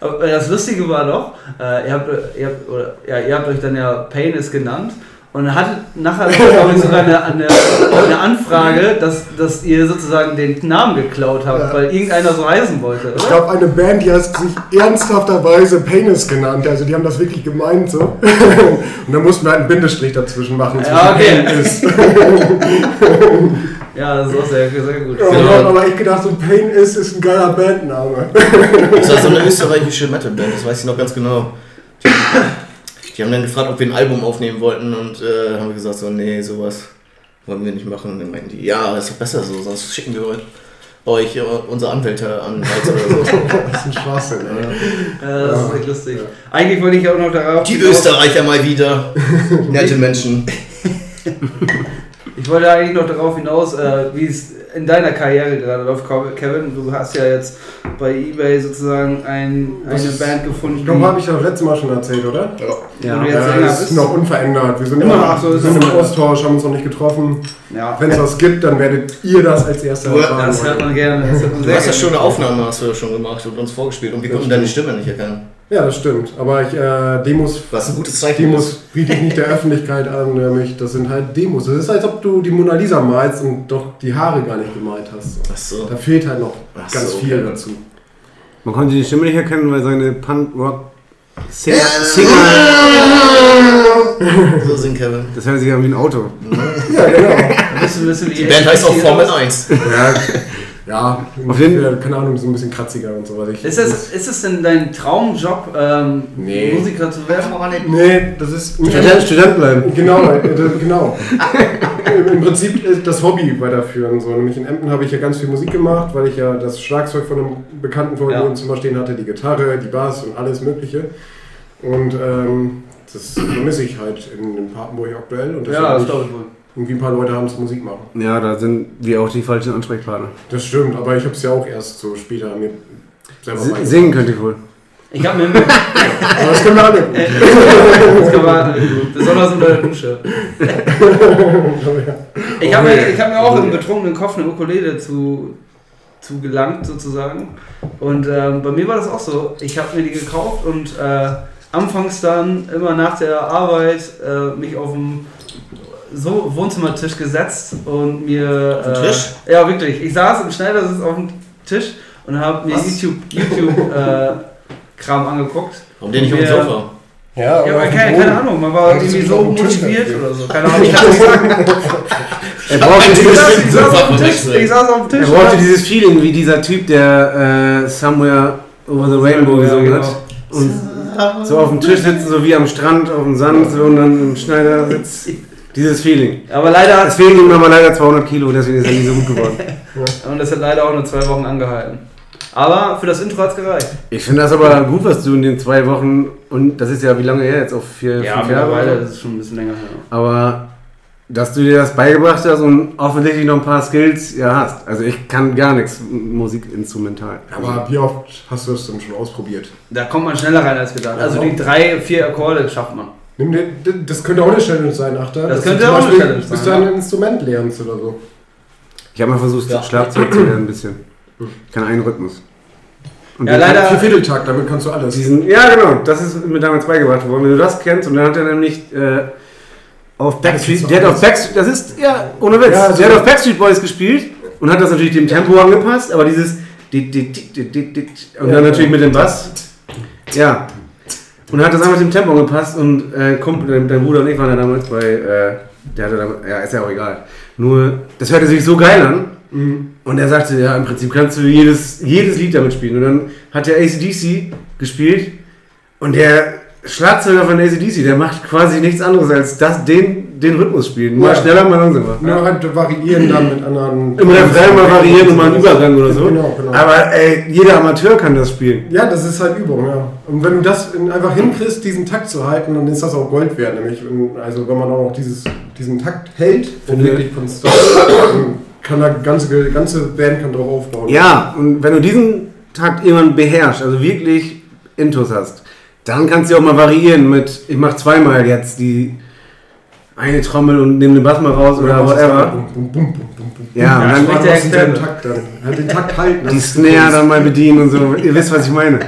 Aber das Lustige war doch, äh, ihr, habt, ihr, habt, oder, ja, ihr habt euch dann ja Pain ist genannt Und hatte nachher glaube ich, sogar eine, eine, eine Anfrage, dass, dass ihr sozusagen den Namen geklaut habt, Ja. weil irgendeiner so heißen wollte, Ich oder? glaube, eine Band, die hat sich ernsthafterweise Penis genannt. Also die haben das wirklich gemeint so. Und dann mussten wir halt einen Bindestrich dazwischen machen. Ja, okay. Pain is. Ja, das ist auch sehr, sehr gut. Ja, Genau. aber ich gedacht, so Pain is ist ein geiler Bandname. Das war so eine österreichische Metalband, das weiß ich noch ganz genau. Die, haben dann gefragt, ob wir ein Album aufnehmen wollten und äh, haben gesagt, so, nee, sowas wollen wir nicht machen. Und dann meinten die, ja, ist doch besser so, sonst schicken wir heute euch äh, unsere Anwälte an oder so. Das ist ein Schwachsinn, ey. Ja, das ist echt lustig. Eigentlich wollte ich auch noch darauf. Die Österreicher mal wieder. Nette Menschen. Ich wollte eigentlich noch darauf hinaus, äh, wie es in deiner Karriere gerade läuft, Kevin. Du hast ja jetzt bei eBay sozusagen ein, eine ist- Band gefunden. Ich glaube, habe ich das letzte Mal schon erzählt, oder? wo Ja. du jetzt Ja, ist bist. noch unverändert. Wir sind Immer noch so, wir sind im. Austausch, haben uns noch nicht getroffen. Ja, Wenn es was gibt, dann werdet ihr das als erster Du- erfahren. das hört man gerne. Das hört man Du sehr hast ja schon eine Aufnahme, hast du ja schon gemacht und uns vorgespielt und wir konnten deine Stimme nicht erkennen. Ja, das stimmt. Aber ich, äh, Demos, Was ein gutes Zeichen Demos biete ich nicht der Öffentlichkeit an, nämlich das sind halt Demos. Das ist, als ob du die Mona Lisa malst und doch die Haare gar nicht gemalt hast. Ach so. Da fehlt halt noch Ach ganz so, viel okay. dazu. Man konnte die Stimme nicht erkennen, weil seine Punk-Rock-Singer, Ja. Singer, So sind Kevin. das hört sich an wie ein Auto. Ja, genau. Die Band heißt auch Formel 1. ja, ja Auf jeden- ungefähr, keine Ahnung, so ein bisschen kratziger und so. was Ich, Ist es, ist es denn dein Traumjob, ähm, Nee. Musiker zu werden? Nee, das ist. Student, Student bleiben. Genau, äh, das- genau. Im, Im Prinzip das Hobby weiterführen. So. Nämlich in Emden habe ich ja ganz viel Musik gemacht, weil ich ja das Schlagzeug von einem Bekannten vor mir Ja. im Zimmer stehen hatte, die Gitarre, die Bass und alles Mögliche. Und ähm, das vermisse ich halt in, in Papenburg aktuell. Und Ja, das glaube ich ich wohl. Irgendwie ein paar Leute haben es Musik machen. Ja, da sind wir auch die falschen Ansprechpartner. Das stimmt, aber ich habe es ja auch erst so später mir selber beigebracht. Singen könnt ihr wohl. Ich habe mir Aber das können wir alle. das kann man, besonders unter der Dusche. Ich habe mir, ich hab mir auch im betrunkenen Kopf eine Ukulele zu, zu gelangt, sozusagen. Und ähm, bei mir war das auch so. Ich habe mir die gekauft und äh, anfangs dann immer nach der Arbeit äh, mich auf dem so Wohnzimmertisch gesetzt und mir. Auf den äh, Tisch? Ja, wirklich. Ich saß im Schneidersitz auf dem Tisch und habe mir Was? YouTube, YouTube äh, Kram angeguckt. Warum denn nicht auf dem Sofa? Ja, Ja, aber keine, keine Ahnung, man war irgendwie so motiviert oder so. Keine Ahnung, ich kann nicht sagen. Er brauchte, dieses, ich saß auf dem Sofa Tisch. verwechseln. Ich saß auf dem er Tisch. brauchte dieses Feeling wie dieser Typ, der äh, Somewhere Over the Rainbow Ja, gesungen genau. hat. Und so auf dem Tisch sitzen, so wie am Strand, auf dem Sand, so und dann im Schneidersitz. Dieses Feeling. Aber leider fehlen ihm aber leider 200 Kilo, deswegen ist er nicht so gut geworden. und das hat leider auch nur zwei Wochen angehalten. Aber für das Intro hat es gereicht. Ich finde das aber gut, was du in den zwei Wochen, und das ist ja wie lange her jetzt, auf vier, Ja, fünf Jahre? oder? das ist schon ein bisschen länger her. Aber dass du dir das beigebracht hast und offensichtlich noch ein paar Skills ja hast. Also ich kann gar nichts musikinstrumental. Aber wie oft hast du das denn schon ausprobiert? Da kommt man schneller rein als gedacht. Also die drei, vier Akkorde schafft man. Nimm dir, das könnte auch eine Challenge sein, Achter. Das könnte du auch eine Challenge bis sein, du ja. ein Instrument lernst oder so. Ich habe mal versucht, Ja. Schlagzeug zu lernen ein bisschen. Ich kann einen Rhythmus. Und Ja, leider- Für Vierteltakt, damit kannst du alles. Diesen, ja, genau, das ist mir damals beigebracht worden. Wenn du das kennst, und dann hat er nämlich äh, auf Backstreet, der hat auf. Backstreet, das ist, ja, ohne Witz, Ja, also- der hat auf Backstreet Boys gespielt und hat das natürlich dem Tempo angepasst, aber dieses, di- di- di- di- di- di- und dann natürlich mit dem Bass, ja. Und hat das einfach dem Tempo angepasst und äh, dein, dein Bruder und ich waren ja damals bei, äh, der hatte damals, ja, ist ja auch egal. Nur, das hörte sich so geil an, Mhm. und er sagte, ja, im Prinzip kannst du jedes, jedes Lied damit spielen. Und dann hat der ACDC gespielt und der Schlagzeuger von ACDC, der macht quasi nichts anderes als das, den, den Rhythmus spielen. Mal Ja. schneller, mal langsamer. Nur halt variieren dann mit anderen. Im Refrain mal variieren und mal einen Übergang oder so. Genau, genau. Aber ey, jeder Amateur kann das spielen. Ja, das ist halt Übung, ja. Und wenn du das in- einfach hinkriegst, diesen Takt zu halten, dann ist das auch Gold wert. Nämlich, wenn- also wenn man auch dieses, diesen Takt hält und Finde- wirklich konstant, kann da ganze, ganze Band kann drauf aufbauen. Ja, und wenn du diesen Takt irgendwann beherrschst, also wirklich Intus hast, dann kannst du auch mal variieren mit, ich mach zweimal jetzt die eine Trommel und nehme den Bass mal raus oder du whatever. Bum, bum, bum, bum, bum, bum. Ja, Ja, und dann spricht der machst du den. Takt dann. Halt den Takt halten. die Snare dann mal bedienen und so. Ihr wisst, was ich meine.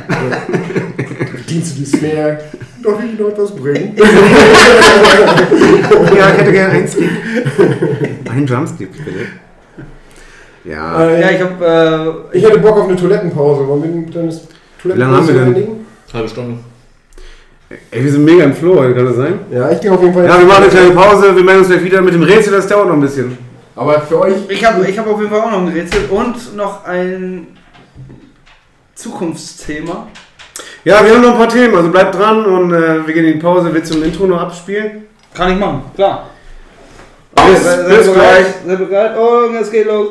Bedienst du die Snare. Darf ich noch etwas bringen? Ja, ich hätte gerne einen Skip. Ein Drumskip, bitte. Ja. Äh, Ja, ich habe. Äh, ich hätte Bock auf eine Toilettenpause. Wollen wir dann das Wie lange haben wir denn? Halbe Stunde. Ey, wir sind mega im Flow, heute, kann das sein? Ja, ich gehe auf jeden Fall. Ja, wir machen eine kleine Pause, wir melden uns gleich wieder mit dem Rätsel, das dauert noch ein bisschen. Aber für euch. ich habe ich hab auf jeden Fall auch noch ein Rätsel und noch ein Zukunftsthema. Ja, wir haben noch ein paar Themen, also bleibt dran und äh, wir gehen in die Pause. Willst du ein Intro noch abspielen? Kann ich machen, klar. Bis- seid, bis ihr gleich. Seid bereit? Und es geht los.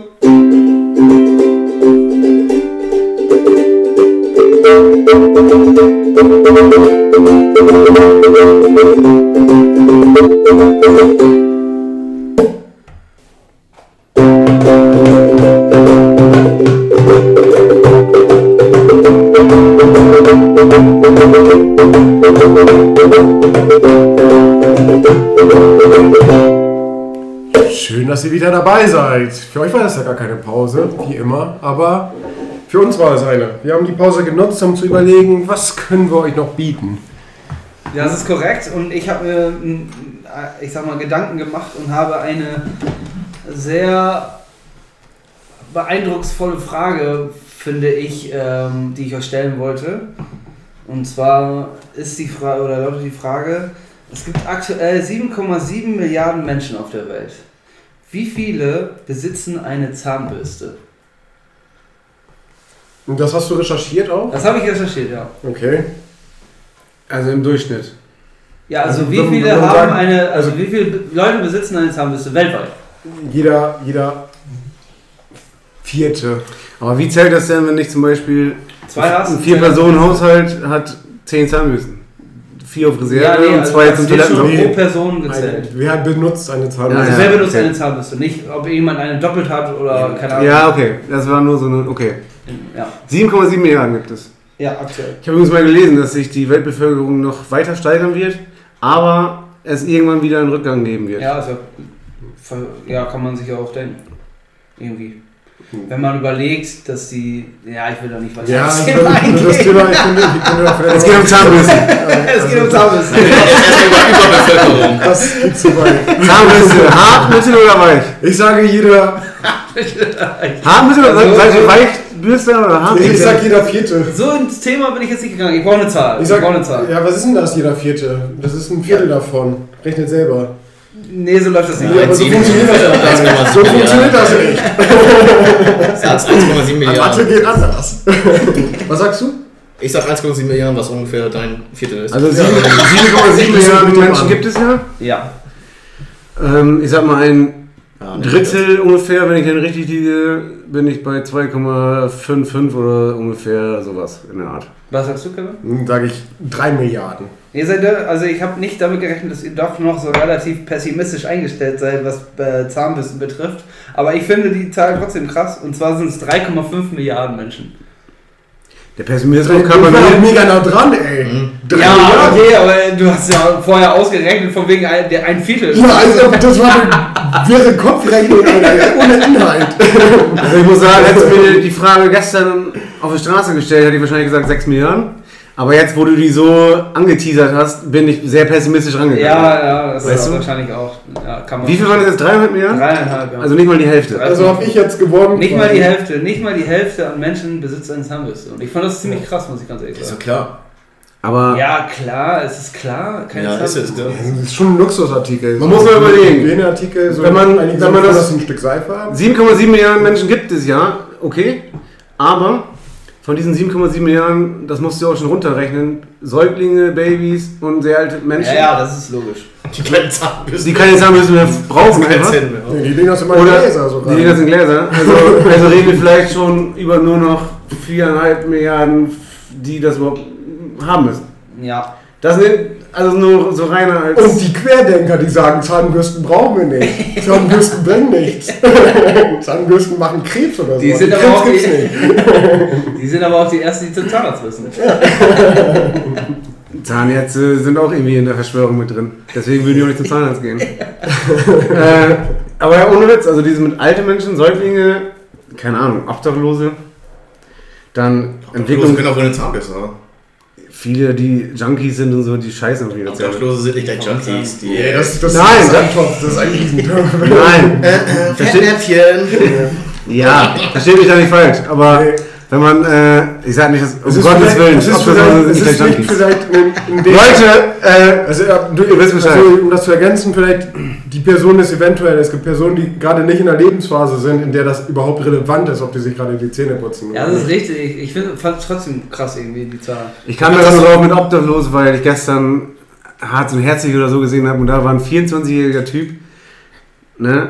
Schön, dass ihr wieder dabei seid. Für euch war das ja gar keine Pause, wie immer, aber für uns war es eine. Wir haben die Pause genutzt, um zu überlegen, was können wir euch noch bieten. Ja, das ist korrekt und ich habe mir, mm, ich sag mal, Gedanken gemacht und habe eine sehr beeindrucksvolle Frage, finde ich, ähm, die ich euch stellen wollte. Und zwar ist die Frage, oder lautet die Frage, es gibt aktuell 7,7 Milliarden Menschen auf der Welt. Wie viele besitzen eine Zahnbürste? Und das hast du recherchiert auch? Das habe ich recherchiert, ja. Okay. Also im Durchschnitt. Ja, also Also, wie viele haben sagt- eine, also also- wie viele Leute besitzen eine Zahnbürste weltweit? Jeder, jeder Vierte. Aber wie zählt das denn, wenn ich zum Beispiel Zwei hast ein Vier-Personen-Haushalt hat zehn Zahnbürsten? Vier auf Reserve Ja, nee, und also zwei zum wird schon Toiletten. pro Person Eine, gezählt. wer benutzt eine Zahnbürste? Also Ja, wer benutzt okay. eine Zahnbürste? Nicht, ob jemand eine doppelt hat oder keine Ahnung. Ja, okay. Das war nur so eine. Okay. Ja, 7,7 Milliarden gibt es. ja aktuell. Ich habe übrigens mal gelesen, dass sich die Weltbevölkerung noch weiter steigern wird, aber es irgendwann wieder einen Rückgang geben wird. Ja, also, ja, kann man sich ja auch denken. Irgendwie. Wenn man überlegt, dass die. Ja, ich will da nicht weiter Ja, ich Thema würde das eingehen. Thema, ich finde, ich finde Es geht um Zahnbürsten. Es geht um Zahnbürsten. Erstmal über Überbevölkerung. Das geht zu weit. Zahnbürste, hart, mittel oder weich? Ich sage jeder, Hart, mittel oder Also, seid ihr also- weich, Bürste oder hart? ich sag jeder Vierte. So ins Thema bin ich jetzt nicht gegangen. Ich brauche eine Zahl. Ich sag, brauche eine Zahl. ja, was ist denn das, jeder Vierte? Das ist ein Viertel davon. Rechnet selber. Nee, so läuft das nicht. Ja, aber so funktioniert das auch gar nicht. 1,7 So funktioniert das nicht. Satz 1,7 Mathe Milliarden. geht anders. Was sagst du? Ich sag 1,7 Milliarden, was ungefähr dein Viertel ist. Also Ja. 7,7 Milliarden Menschen gibt es ja. Ja. Ähm, ich sag mal ein Ja, Drittel ungefähr, wenn ich dann richtig liege, bin ich bei 2,55 oder ungefähr sowas in der Art. Was sagst du, Kevin? Dann sage ich 3 Milliarden. Ihr seid da, also ich habe nicht damit gerechnet, dass ihr doch noch so relativ pessimistisch eingestellt seid, was äh, Zahnbürsten betrifft. Aber ich finde die Zahl trotzdem krass. Und zwar sind es 3,5 Milliarden Menschen. Der Pessimismus kann man nicht. mega nah dran, ey. Mhm. Drei ja, Milliarden. okay, aber du hast ja vorher ausgerechnet von wegen ein, der ein Viertel. Ja, also das war eine wirre Kopfrechnung, Alter, ohne Inhalt. Also ich muss sagen, hättest du mir die Frage gestern auf der Straße gestellt, hätte ich wahrscheinlich gesagt 6 Milliarden. Aber jetzt, wo du die so angeteasert hast, bin ich sehr pessimistisch rangegangen. Ja, ja, das Weißt ist du? wahrscheinlich auch. Ja, kann man Wie viel waren das jetzt? 300 Milliarden? Dreieinhalb, ja. Also nicht mal die Hälfte. Also habe ich jetzt gewonnen. nicht mal die Hälfte, nicht mal die Hälfte an Menschen besitzt eine Zahnbürste. Und ich fand das ziemlich krass, muss ich ganz ehrlich Ist sagen. doch klar. Aber Ja, klar, es ist klar. Keine Ja, ist es, ja. Das ist schon ein Luxusartikel. Man muss mal überlegen. Hygieneartikel, so Wenn man- wenn man so, das- dass ein Stück Seife haben. 7,7 Milliarden Menschen gibt es ja, okay. Aber von diesen 7,7 Milliarden, das musst du auch schon runterrechnen, Säuglinge, Babys und sehr alte Menschen, Ja, ja, das ist logisch. Die kleinen Zahnbürsten. die keine Zahnbürste mehr brauchen keine einfach. Zähne mehr. Nee, die Dinger sind mal Gläser sogar. die Dinger sind Gläser. Also, also reden wir vielleicht schon über nur noch 4,5 Milliarden, die das überhaupt haben müssen. Ja. Das sind also nur so reiner als. Und die Querdenker, die sagen, Zahnbürsten brauchen wir nicht. Zahnbürsten bringen nichts. Zahnbürsten machen Krebs oder so. Die sind aber auch die- nicht. Die sind aber auch die ersten, die zum Zahnarzt müssen. Zahnärzte sind auch irgendwie in der Verschwörung mit drin. Deswegen würden die auch nicht zum Zahnarzt gehen. äh, aber ja, ohne Witz, also diese mit alten Menschen, Säuglinge, keine Ahnung, Obdachlose, dann Entwicklung Entwicklung können auch eine Zahnbürste haben. Viele, die Junkies sind und so, die scheißen auf ihre Zähne. Obdachlose sind nicht gleich Junkies. Die, Nee, das, das Nein, ist das- Topf, das ist ein Riesentopf. Nein, äh, äh, Versteht- Fettnäpfchen. ja, versteht mich da nicht falsch, aber Nee. Wenn man, äh, ich sag nicht, dass, um Es ist Gottes Willen, es ist vielleicht, sind es nicht ist nicht vielleicht in, in dem Leute, äh, Also, du, Ihr wisst Bescheid. also, um das zu ergänzen, vielleicht die Person ist eventuell, es gibt Personen, die gerade nicht in der Lebensphase sind, in der das überhaupt relevant ist, ob die sich gerade die Zähne putzen. Ja, das ist richtig. Ich, ich fand es trotzdem krass irgendwie, die Zahl. ich kam da nur drauf mit Obdachlos, weil ich gestern Harz und Herzig oder so gesehen habe und da war ein 24-jähriger Typ, ne,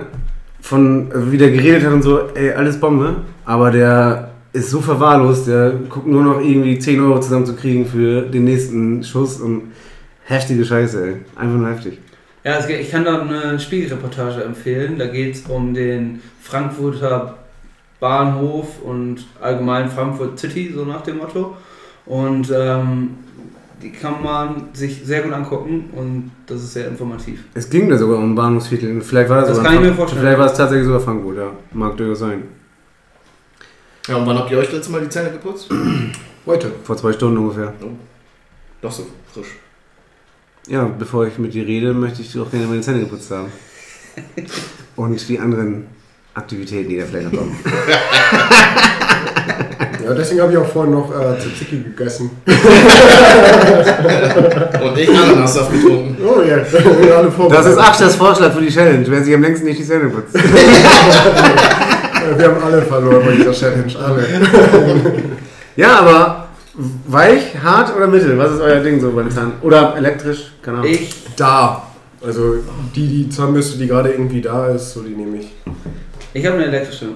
von, also wie der geredet hat und so, ey, alles Bombe, aber der ist so verwahrlost, der guckt nur noch irgendwie 10 Euro zusammenzukriegen für den nächsten Schuss und heftige Scheiße, ey. Einfach nur heftig. Ja, geht, ich kann da eine Spiegelreportage empfehlen. Da geht es um den Frankfurter Bahnhof und allgemein Frankfurt City, so nach dem Motto. Und ähm, die kann man sich sehr gut angucken und das ist sehr informativ. Es ging da sogar um Bahnhofsviertel. Vielleicht war das, Das sogar kann ich mir vorstellen. Vielleicht war es tatsächlich sogar Frankfurt, ja. Mag durchaus sein. Ja, und wann habt ihr euch letztes Mal die Zähne geputzt? Heute. Vor zwei Stunden ungefähr. Doch so frisch. Ja, bevor ich mit dir rede, möchte ich auch gerne meine Zähne geputzt haben. Und die anderen Aktivitäten, die da vielleicht noch kommen. Ja, deswegen habe ich auch vorhin noch äh, Tzatziki gegessen. Und ich Ananassaft getrunken. Oh ja, wir sind alle Das ist Achters Vorschlag für die Challenge, wer sich am längsten nicht die Zähne putzt. Äh, Wir haben alle verloren bei dieser Challenge. Alle. Ja, aber weich, hart oder mittel? Was ist euer Ding so bei den Zahnen? Oder elektrisch? Keine Ahnung. Ich, Da. Also die, die Zahnbürste, die gerade irgendwie da ist, so die nehme ich. ich habe eine elektrische.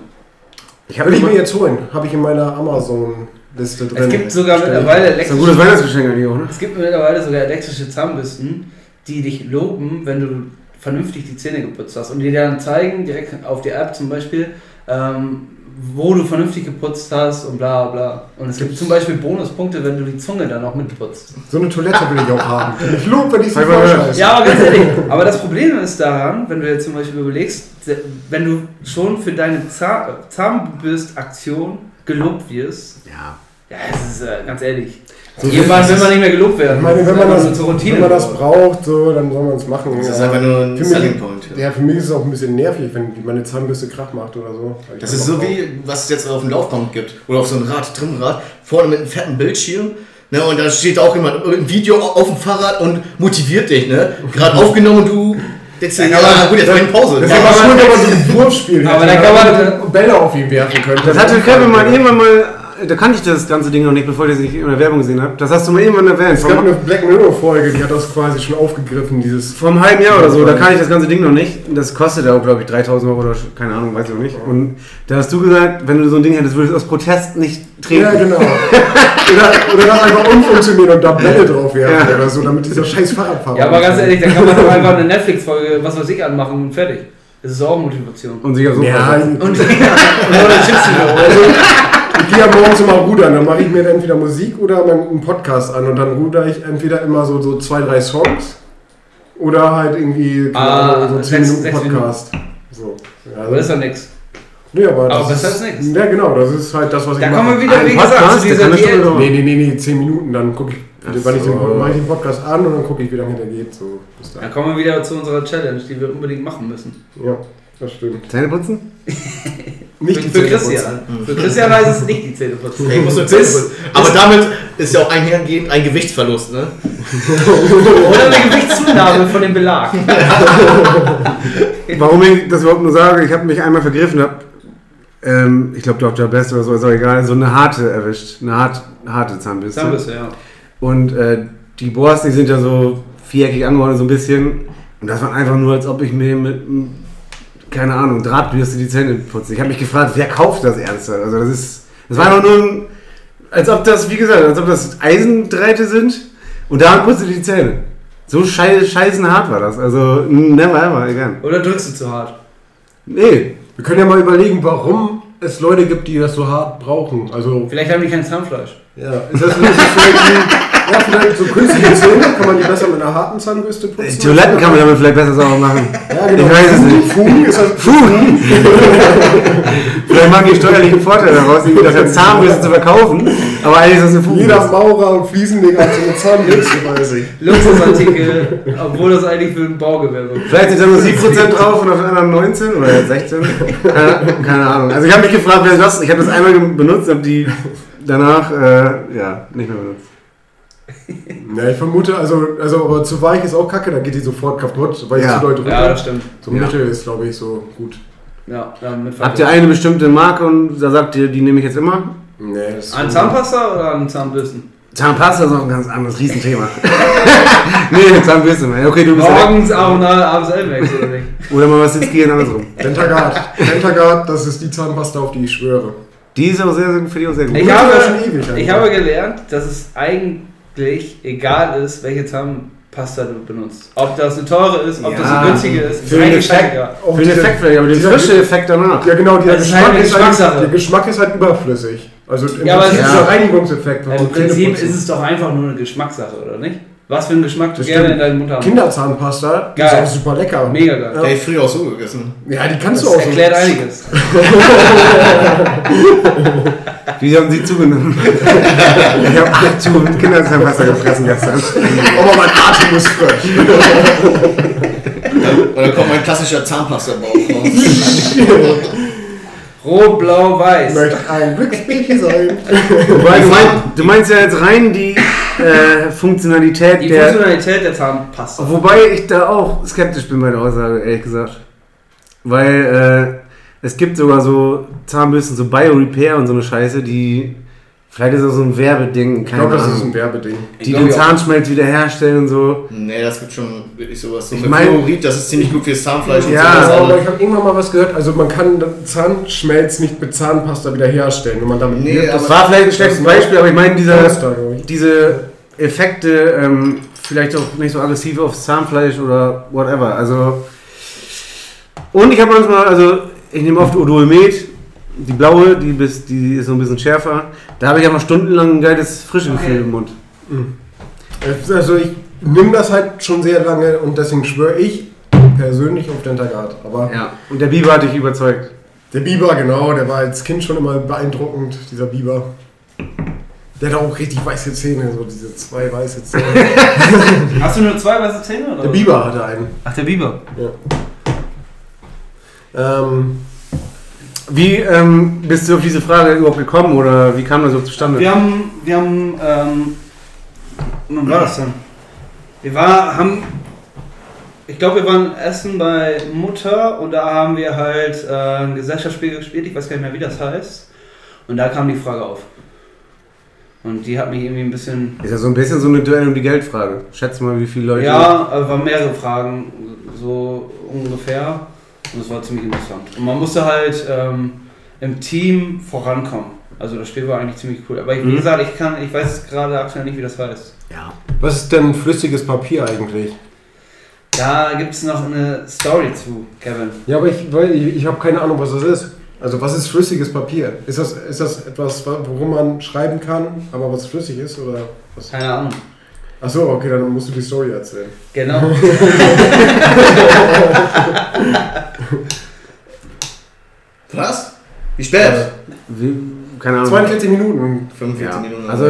Ich habe Will ich mir jetzt holen. Habe ich in meiner Amazon-Liste drin. Es gibt sogar mittlerweile Das ist ein gutes elektrische, Weihnachtsgeschenk eigentlich auch, ne? es gibt mittlerweile sogar elektrische Zahnbürsten, die dich loben, wenn du vernünftig die Zähne geputzt hast und dir dann zeigen, direkt auf der App zum Beispiel, ähm, wo du vernünftig geputzt hast und bla bla. Und es gibt zum Beispiel Bonuspunkte, wenn du die Zunge dann auch mitputzt. So eine Toilette will ich auch haben. Ich lobe, wenn ich sie. Ja, aber ganz ehrlich, aber das Problem ist daran, wenn du jetzt zum Beispiel überlegst, wenn du schon für deine Zahn Zahnbürstaktion gelobt wirst, Ja. ja, es ist äh, ganz ehrlich. Irgendwann will man nicht mehr gelobt werden. Ich meine, wenn man ist das, Routine wenn man das braucht, so, dann soll man es machen. Das ist Ja. einfach nur ein Für Selling mich, Point. ja, für mich ist es auch ein bisschen nervig, wenn meine Zahnbürste Krach macht oder so. Das ist so drauf. wie, was es jetzt auf dem Laufband gibt. Oder auf so einem Rad, Trimmrad, vorne mit einem fetten Bildschirm. Ne, und da steht auch jemand mit einem Video auf dem Fahrrad und motiviert dich. Ne? Gerade aufgenommen und du dir, Ja, ja, aber- gut, jetzt mach ich Pause. Das Ja, ist aber aber schon, wenn man so ein Wurfspiel Aber hätte, dann kann man- Bälle auf ihn werfen könnte. Das hatte Kevin mal irgendwann mal, da kannte ich das ganze Ding noch nicht, bevor ich es in der Werbung gesehen habe. Das hast du mal irgendwann erwähnt. Es gab eine Black Mirror-Folge, die hat das quasi schon aufgegriffen, dieses. vor einem halben Jahr oder so, da kannte ich das ganze Ding noch nicht. Das kostet auch, glaube ich, 3000 Euro oder keine Ahnung, weiß ich auch nicht. Und da hast du gesagt, wenn du so ein Ding hättest, würdest du aus Protest nicht treten. Ja, genau. oder, oder das einfach umfunktionieren und da Bälle drauf werfen Ja. oder so, damit dieser scheiß Fahrradfahrer. Ja, aber ganz ehrlich, dann kann man doch einfach eine Netflix-Folge, was weiß ich, anmachen und fertig. Das ist auch Motivation. Und sich auf so Ja, Und, und oder Chips wieder holen. also, ich gehe ja morgens immer rudern, dann mache ich mir entweder Musik oder einen Podcast an und dann ruder ich entweder immer so, so zwei, drei Songs oder halt irgendwie Ah, so 10 sechs- Minuten Podcast. So. Ja, Aber das ist doch nix. nee, aber, aber das besser ist, nix. Ja, genau, das ist halt das, was ich Da mache. kommen wir wieder, Ein wie gesagt, zu der dieser Diät. Nee, nee, nee, nee, 10 Minuten, dann gucke ich, wann ich den, so. mache ich den Podcast an und dann gucke ich, wie lange der geht. So, bis Dann dahin. kommen wir wieder zu unserer Challenge, die wir unbedingt machen müssen. Ja, das stimmt. Zähne putzen? Nicht für, die für Christian. Für Christian heißt es nicht die Zähne putzen. Ich muss nur Bis- Zähne putzen. Aber damit ist ja auch einhergehend ein Gewichtsverlust. Ne? Oder eine Gewichtszunahme von dem Belag. Warum ich das überhaupt nur sage, ich habe mich einmal vergriffen, hab, ähm, ich glaube Dr. Best oder so, ist auch egal, so eine harte erwischt. Eine hart, harte Zahnbürste. Zahnbürste, ja. Und äh, die Borsten, die sind ja so viereckig angeordnet, so ein bisschen. Und das war einfach nur, als ob ich mir mit, m, keine Ahnung, Drahtbürste die Zähne putze. Ich habe mich gefragt, wer kauft das ernsthaft? Also das ist, das war einfach nur ein, als ob das, wie gesagt, als ob das Eisendrähte sind und damit putze ich die Zähne. So schei scheißen hart war das. Also, never ever, egal. Oder drückst du zu hart? Nee, Wir können ja mal überlegen, warum es Leute gibt, die das so hart brauchen. Also, Vielleicht haben die kein Zahnfleisch. ja, ist das, ist das vielleicht, ein, ja, vielleicht so künstliche Zähne? Kann man die besser mit einer harten Zahnbürste die putzen? Toiletten kann man damit vielleicht besser sauber machen. Ja, genau. Ich weiß es nicht. Fugen ist das. Fugen? Vielleicht machen die steuerlichen Vorteile daraus, irgendwie das als Zahnbürste zu verkaufen. Aber eigentlich ist das eine Jeder Fugenbürste. Maurer und Fliesenleger hat so eine Zahnbürste bei sich. Luxusartikel, obwohl das eigentlich für ein Baugewerbe ist. Vielleicht sind da nur 7% drauf und auf den anderen 19 oder 16. Keine, keine Ahnung. Also ich habe mich gefragt, wer das. Ich habe das einmal benutzt, habe die danach äh, ja, nicht mehr benutzt. Ja, ich vermute, also, also aber zu weich ist auch kacke, dann geht die sofort kaputt, weil Ja. ich zu doll drücke. Ja, das stimmt. so Ja. Mittel ist, glaube ich, so gut. Ja, ja mit Habt ihr eine bestimmte Marke und da sagt ihr, die nehme ich jetzt immer? Nee, das ist An so- Zahnpasta oder an Zahnbürsten? Zahnpasta ist auch ein ganz anderes Riesenthema. nee, Zahnbürste. mal. Okay, du bist Morgens Aronal, abends Elmex, oder nicht? Oder mal was jetzt gehen, andersrum. Dentagard. Dentagard, das ist die Zahnpasta, auf die ich schwöre. Die ist auch sehr, sehr für die auch sehr gut. Ich Ja, habe, schon ewig ich habe gelernt, dass es eigentlich egal ist, welche Zahnpasta du benutzt. Ob das eine teure ist, ob das Ja. eine günstige ist, ist Für den Effekt. Für den Effekt vielleicht, aber den frische Effekt danach. Ja, genau, der Das Geschmack, halt ist halt, der Geschmack ist halt überflüssig. Also im Ja, aber Prinzip es ist ja- Reinigungseffekt. Im Prinzip ist es doch einfach nur eine Geschmackssache, oder nicht? Was für einen Geschmack du Das gerne in deinem Mund haben Kinderzahnpasta, die ist Geil. auch super lecker. Mega geil. Ja. Ey, früher auch so gegessen. Ja, die kannst Das du auch erklärt so. einiges. Wie haben sie zugenommen? ich habe acht Tuben Kinderzahnpasta gefressen gestern. Aber mein Atem ist frisch. Und dann kommt mein klassischer Zahnpasta-Bauch raus. Rot, blau, weiß. Möchte ein Glücksbärchen sein. Du, mein, du meinst ja jetzt rein die äh, Funktionalität Die der. Funktionalität der Zahnpasta. Wobei ich da auch skeptisch bin bei der Aussage, ehrlich gesagt. Weil äh, es gibt sogar so Zahnbürsten, so Bio-Repair und so eine Scheiße, die. Vielleicht ist das so ein Werbeding, Ich keine glaube, das ist ein Ahnung. Werbeding. Ich Die den ja. Zahnschmelz wiederherstellen und so. Nee, das gibt schon wirklich sowas. So Ich mit mein- Fluorid, das ist ziemlich gut fürs Zahnfleisch und Ja, aber aber- ich habe irgendwann mal was gehört, also man kann Zahnschmelz nicht mit Zahnpasta wiederherstellen, wenn man damit Nee. Das war vielleicht ein schlechtes Beispiel, aber ich meine, ich. diese Effekte, ähm, vielleicht auch nicht so aggressiv aufs Zahnfleisch oder whatever. Also. Und ich habe manchmal, also ich nehme oft Odolmet, die blaue, die, bis, die ist so ein bisschen schärfer. Da habe ich aber stundenlang ein geiles frische Gefühl im Mund. Also ich nehme das halt schon sehr lange und deswegen schwöre ich persönlich auf Dentagard. Aber Ja. Und der Biber hat dich überzeugt. der Biber, genau, der war als Kind schon immer beeindruckend, dieser Biber. Der hat auch richtig weiße Zähne, so diese zwei weiße Zähne. Hast du nur zwei weiße Zähne? Oder? Der Biber hatte einen. Ach, der Biber. Ähm, Wie ähm, bist du auf diese Frage überhaupt gekommen oder wie kam das so zustande? Wir haben, wir haben, ähm, wann war das denn? Wir war, haben, ich glaube, wir waren essen bei Mutter und da haben wir halt äh, ein Gesellschaftsspiel gespielt, ich weiß gar nicht mehr, wie das heißt. Und da kam die Frage auf. Und die hat mich irgendwie ein bisschen, Ist ja so ein bisschen so eine Duell um die Geldfrage. Schätz mal, wie viele Leute. ja, äh, waren mehrere Fragen, so ungefähr. Und es war ziemlich interessant. Und man musste halt ähm, im Team vorankommen. Also das Spiel war eigentlich ziemlich cool. Aber wie Mhm. gesagt, ich kann, ich weiß gerade aktuell nicht, wie das heißt. ja. was ist denn flüssiges Papier eigentlich? Da gibt es noch eine Story zu, Kevin. Ja, aber ich, weil ich, ich habe keine Ahnung, was das ist. Also was ist flüssiges Papier? Ist das, ist das etwas, worum man schreiben kann, aber was flüssig ist? Oder was? Keine Ahnung. Achso, okay, dann musst du die Story erzählen. Genau. Was? Wie spät? Wie, keine Ahnung. 42 Minuten. 45 Ja. Minuten. Also,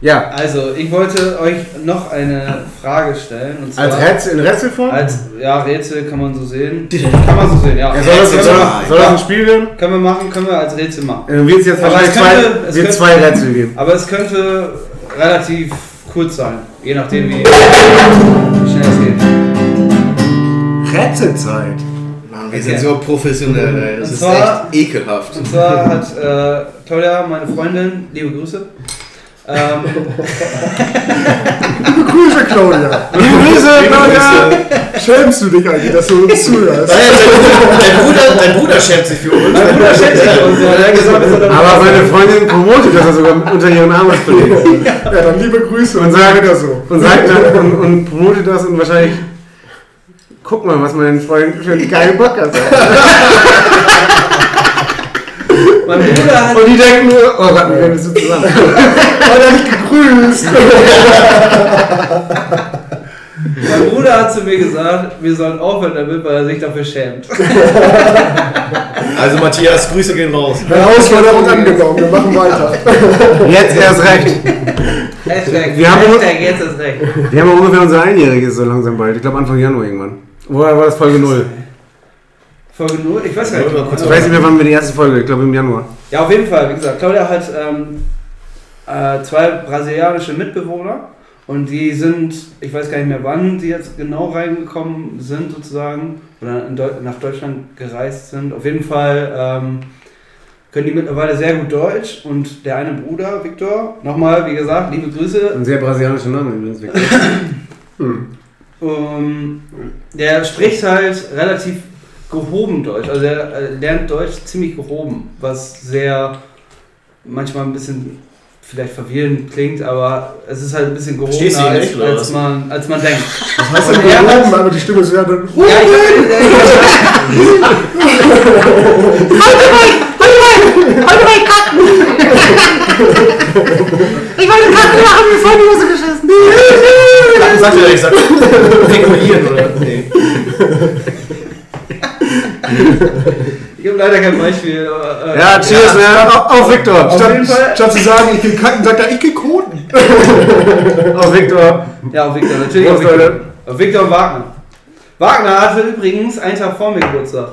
ja. Also, ich wollte euch noch eine Frage stellen. Und zwar Als Rätsel, in Rätselform? Als, ja, Rätsel kann man so sehen. Kann man so sehen, ja. Ja, soll, das, soll, wir, das, soll das ein Spiel werden? können wir machen, können wir als Rätsel machen. Dann wird es jetzt Aber wahrscheinlich es könnte- zwei, es könnte- zwei Rätsel geben. Aber es könnte relativ kurz sein. Je nachdem, wie, wie schnell es geht. Rätselzeit. Mann, wir Okay. sind so professionell, ey. Das Und ist zwar- echt ekelhaft. Und zwar hat äh, Claudia, meine Freundin, liebe Grüße, ähm, Grüße, Claudia. Grüße, Claudia! Schämst du dich eigentlich, dass du uns zuhörst? Dein, dein, Bruder, dein Bruder schämt sich für uns. mein Bruder schätzt sich sollen doch- Aber meine Freundin promotet das ja sogar unter ihren Arbeitskollegen. Ja, dann liebe Grüße und Und sag sagt- wieder so. Und sagt dann und, und promotet das und wahrscheinlich. Guck mal, was mein Freund für einen geilen Podcast hat. mein Bruder hat Und die denken nur, oh Gott, wir bist du zusammen. Hat er nicht gegrüßt? Mein Bruder hat zu mir gesagt, wir sollen aufhören damit, weil er sich dafür schämt. Also Matthias, Grüße gehen raus. Herausforderung angenommen, wir machen weiter. Jetzt erst recht. Hashtag, Wir haben- Hashtag jetzt ist recht. Wir haben auch ungefähr unser Einjähriges so langsam bald. Ich glaube Anfang Januar irgendwann. Woher war das Folge 0? Folge 0? Ich weiß gar nicht. Ich weiß nicht mehr, wann wir die erste Folge, ich glaube im Januar. Ja, auf jeden Fall. Wie gesagt, Claudia hat ähm, äh, zwei brasilianische Mitbewohner und die sind, ich weiß gar nicht mehr, wann die jetzt genau reingekommen sind sozusagen oder Deu nach Deutschland gereist sind. Auf jeden Fall ähm, können die mittlerweile sehr gut Deutsch und der eine Bruder, Viktor, nochmal, wie gesagt, liebe Grüße, Ein sehr brasilianischer Name übrigens. Victor. ähm, der spricht halt relativ gehoben Deutsch. Also er lernt Deutsch ziemlich gehoben, was sehr manchmal ein bisschen vielleicht verwirrend klingt, aber es ist halt ein bisschen gehobener, als, als, was? man, als man denkt. Was heißt denn gehoben, aber die Stimme ist ja dann. Ja, ich Was sagt er ehrlich gesagt? Regulieren oder? Nee. Ich habe leider kein Beispiel. Aber, äh, Ja, cheers, ne? Auf, auf Victor. Auf jeden Statt, Fall- statt zu sagen, ich gehe kacken, sagt er, ich gehe koten. Auf Victor. Ja, auf Victor, natürlich auf Victor. Auf Victor und Wagner. Wagner hatte übrigens einen Tag vor mir Geburtstag.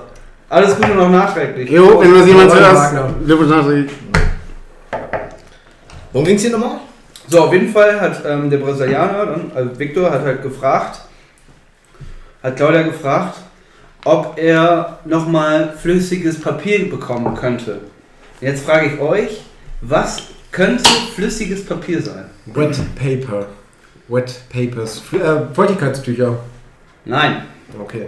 Alles Gute noch nachträglich. Jo, wenn du das jemand hörst, Glückwunsch nachträglich. Worum ging's hier nochmal? So, auf jeden Fall hat ähm, der Brasilianer, dann, also Victor, hat halt gefragt, hat Claudia gefragt, ob er nochmal flüssiges Papier bekommen könnte. Jetzt frage ich euch, was könnte flüssiges Papier sein? Wet Paper. Wet Papers. Fl- Äh, Feuchtigkeitstücher. Nein. Okay.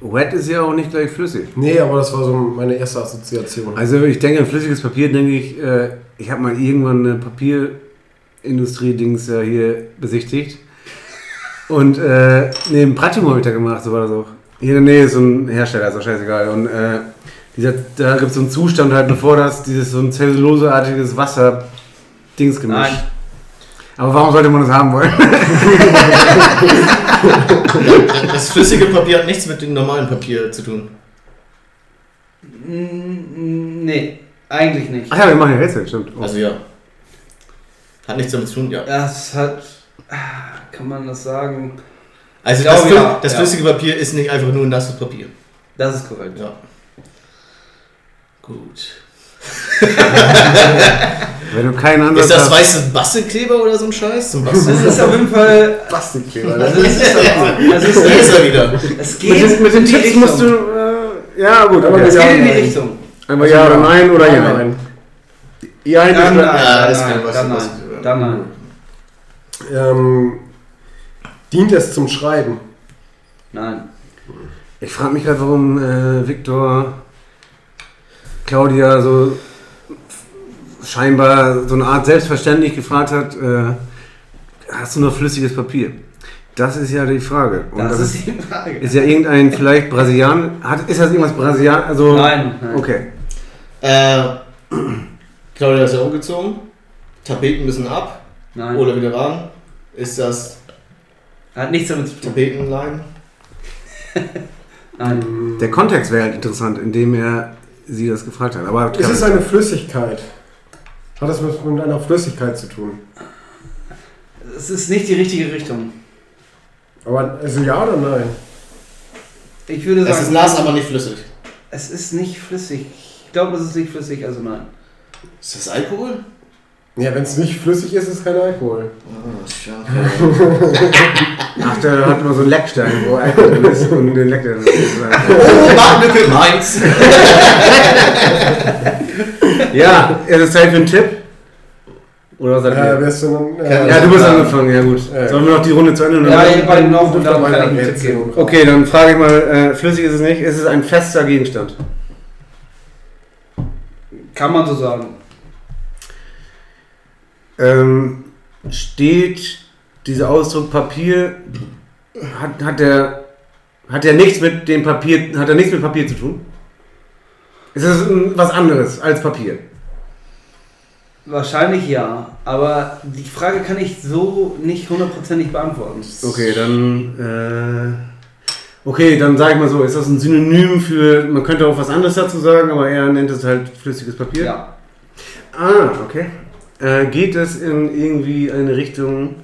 Wet ist ja auch nicht gleich flüssig. Nee, aber das war so meine erste Assoziation. Also ich denke an flüssiges Papier, denke ich, äh, ich habe mal irgendwann eine Papierindustrie-Dings äh, hier besichtigt. Und äh, nee, habe ich da gemacht, so war das auch. Hier in der Nähe ist so ein Hersteller, ist auch scheißegal. Und äh, dieser, da gibt es so einen Zustand halt, bevor das dieses so ein zelluloseartiges Wasser-Dings gemischt. Nein. Aber warum sollte man das haben wollen? Das flüssige Papier hat nichts mit dem normalen Papier zu tun. Mm, Nee, eigentlich nicht. Ach ja, wir machen ja Rätsel, stimmt. Oh. Also ja. Hat nichts damit zu tun, ja. Das hat, kann man das sagen? Also das, glaube, ja, das ja. flüssige Papier ist nicht einfach nur ein nasses Papier. Das ist korrekt. Ja. Gut. Wenn du keinen Ansatz Ist das hast. weiße Bastelkleber oder so ein Scheiß? Zum Das ist auf jeden Fall. Plastikkleber. Also es ist, also es Da ist ist, er wieder. es geht Mit den, mit den Tipps musst du. Äh, ja, gut, Aber. Es Ja, geht in die nein. Richtung. Einmal ja oder nein oder ja. Nein. Ja, nein. nein, Ja, dann ist kein nein, nein, dann nein. Ähm, dient es zum Schreiben? Nein. Ich frage mich gerade, warum äh, Viktor Claudia so scheinbar so eine Art selbstverständlich gefragt hat, äh, hast du noch flüssiges Papier? Das ist ja die Frage. Und Das, das, ist ist, die Frage. ist ja irgendein vielleicht Brasilianer. Hat, ist das irgendwas Brasilianer? Also, Nein, nein. Okay. Äh, Claudia ist ja umgezogen. Tapeten müssen ab Nein. oder wieder ran. Ist das Hat nichts damit zu tun. Tapetenlein? Nein. Der Kontext wäre halt interessant, indem er sie das gefragt hat. Aber Ist es eine Flüssigkeit? Hat das was mit einer Flüssigkeit zu tun? Es ist nicht die richtige Richtung. Aber also ja oder nein? Ich würde sagen. Es ist nass, aber nicht flüssig. Es ist nicht flüssig. Ich glaube, es ist nicht flüssig, also nein. Ist das Alkohol? Ja, wenn es nicht flüssig ist, ist es kein Alkohol. Oh, schade. Ach, der hat immer so einen Leckstein, wo Alkohol drin ist und den leckt er dann. Oh, Marktlücke Mainz! Ja, es ist Zeit für einen Tipp. Oder was sagt Äh, ist denn dann, Ja, Ja, du bist angefangen, ja gut. Ja. Sollen wir noch die Runde zu Ende? Ja, ihr beiden noch und dann kann ich einen Tipp geben. Okay, dann frage ich mal, äh, flüssig ist es nicht, ist es ein fester Gegenstand? Kann man so sagen. Ähm, steht dieser Ausdruck Papier, hat, hat der hat der nichts mit dem Papier, hat er nichts mit Papier zu tun? Ist es ein- was anderes als Papier? Wahrscheinlich ja, aber die Frage kann ich so nicht hundertprozentig beantworten. Okay, dann. Äh, okay, dann sage ich mal so: Ist das ein Synonym für. Man könnte auch was anderes dazu sagen, aber er nennt es halt flüssiges Papier? Ja. Ah, okay. Äh, geht es in irgendwie eine Richtung.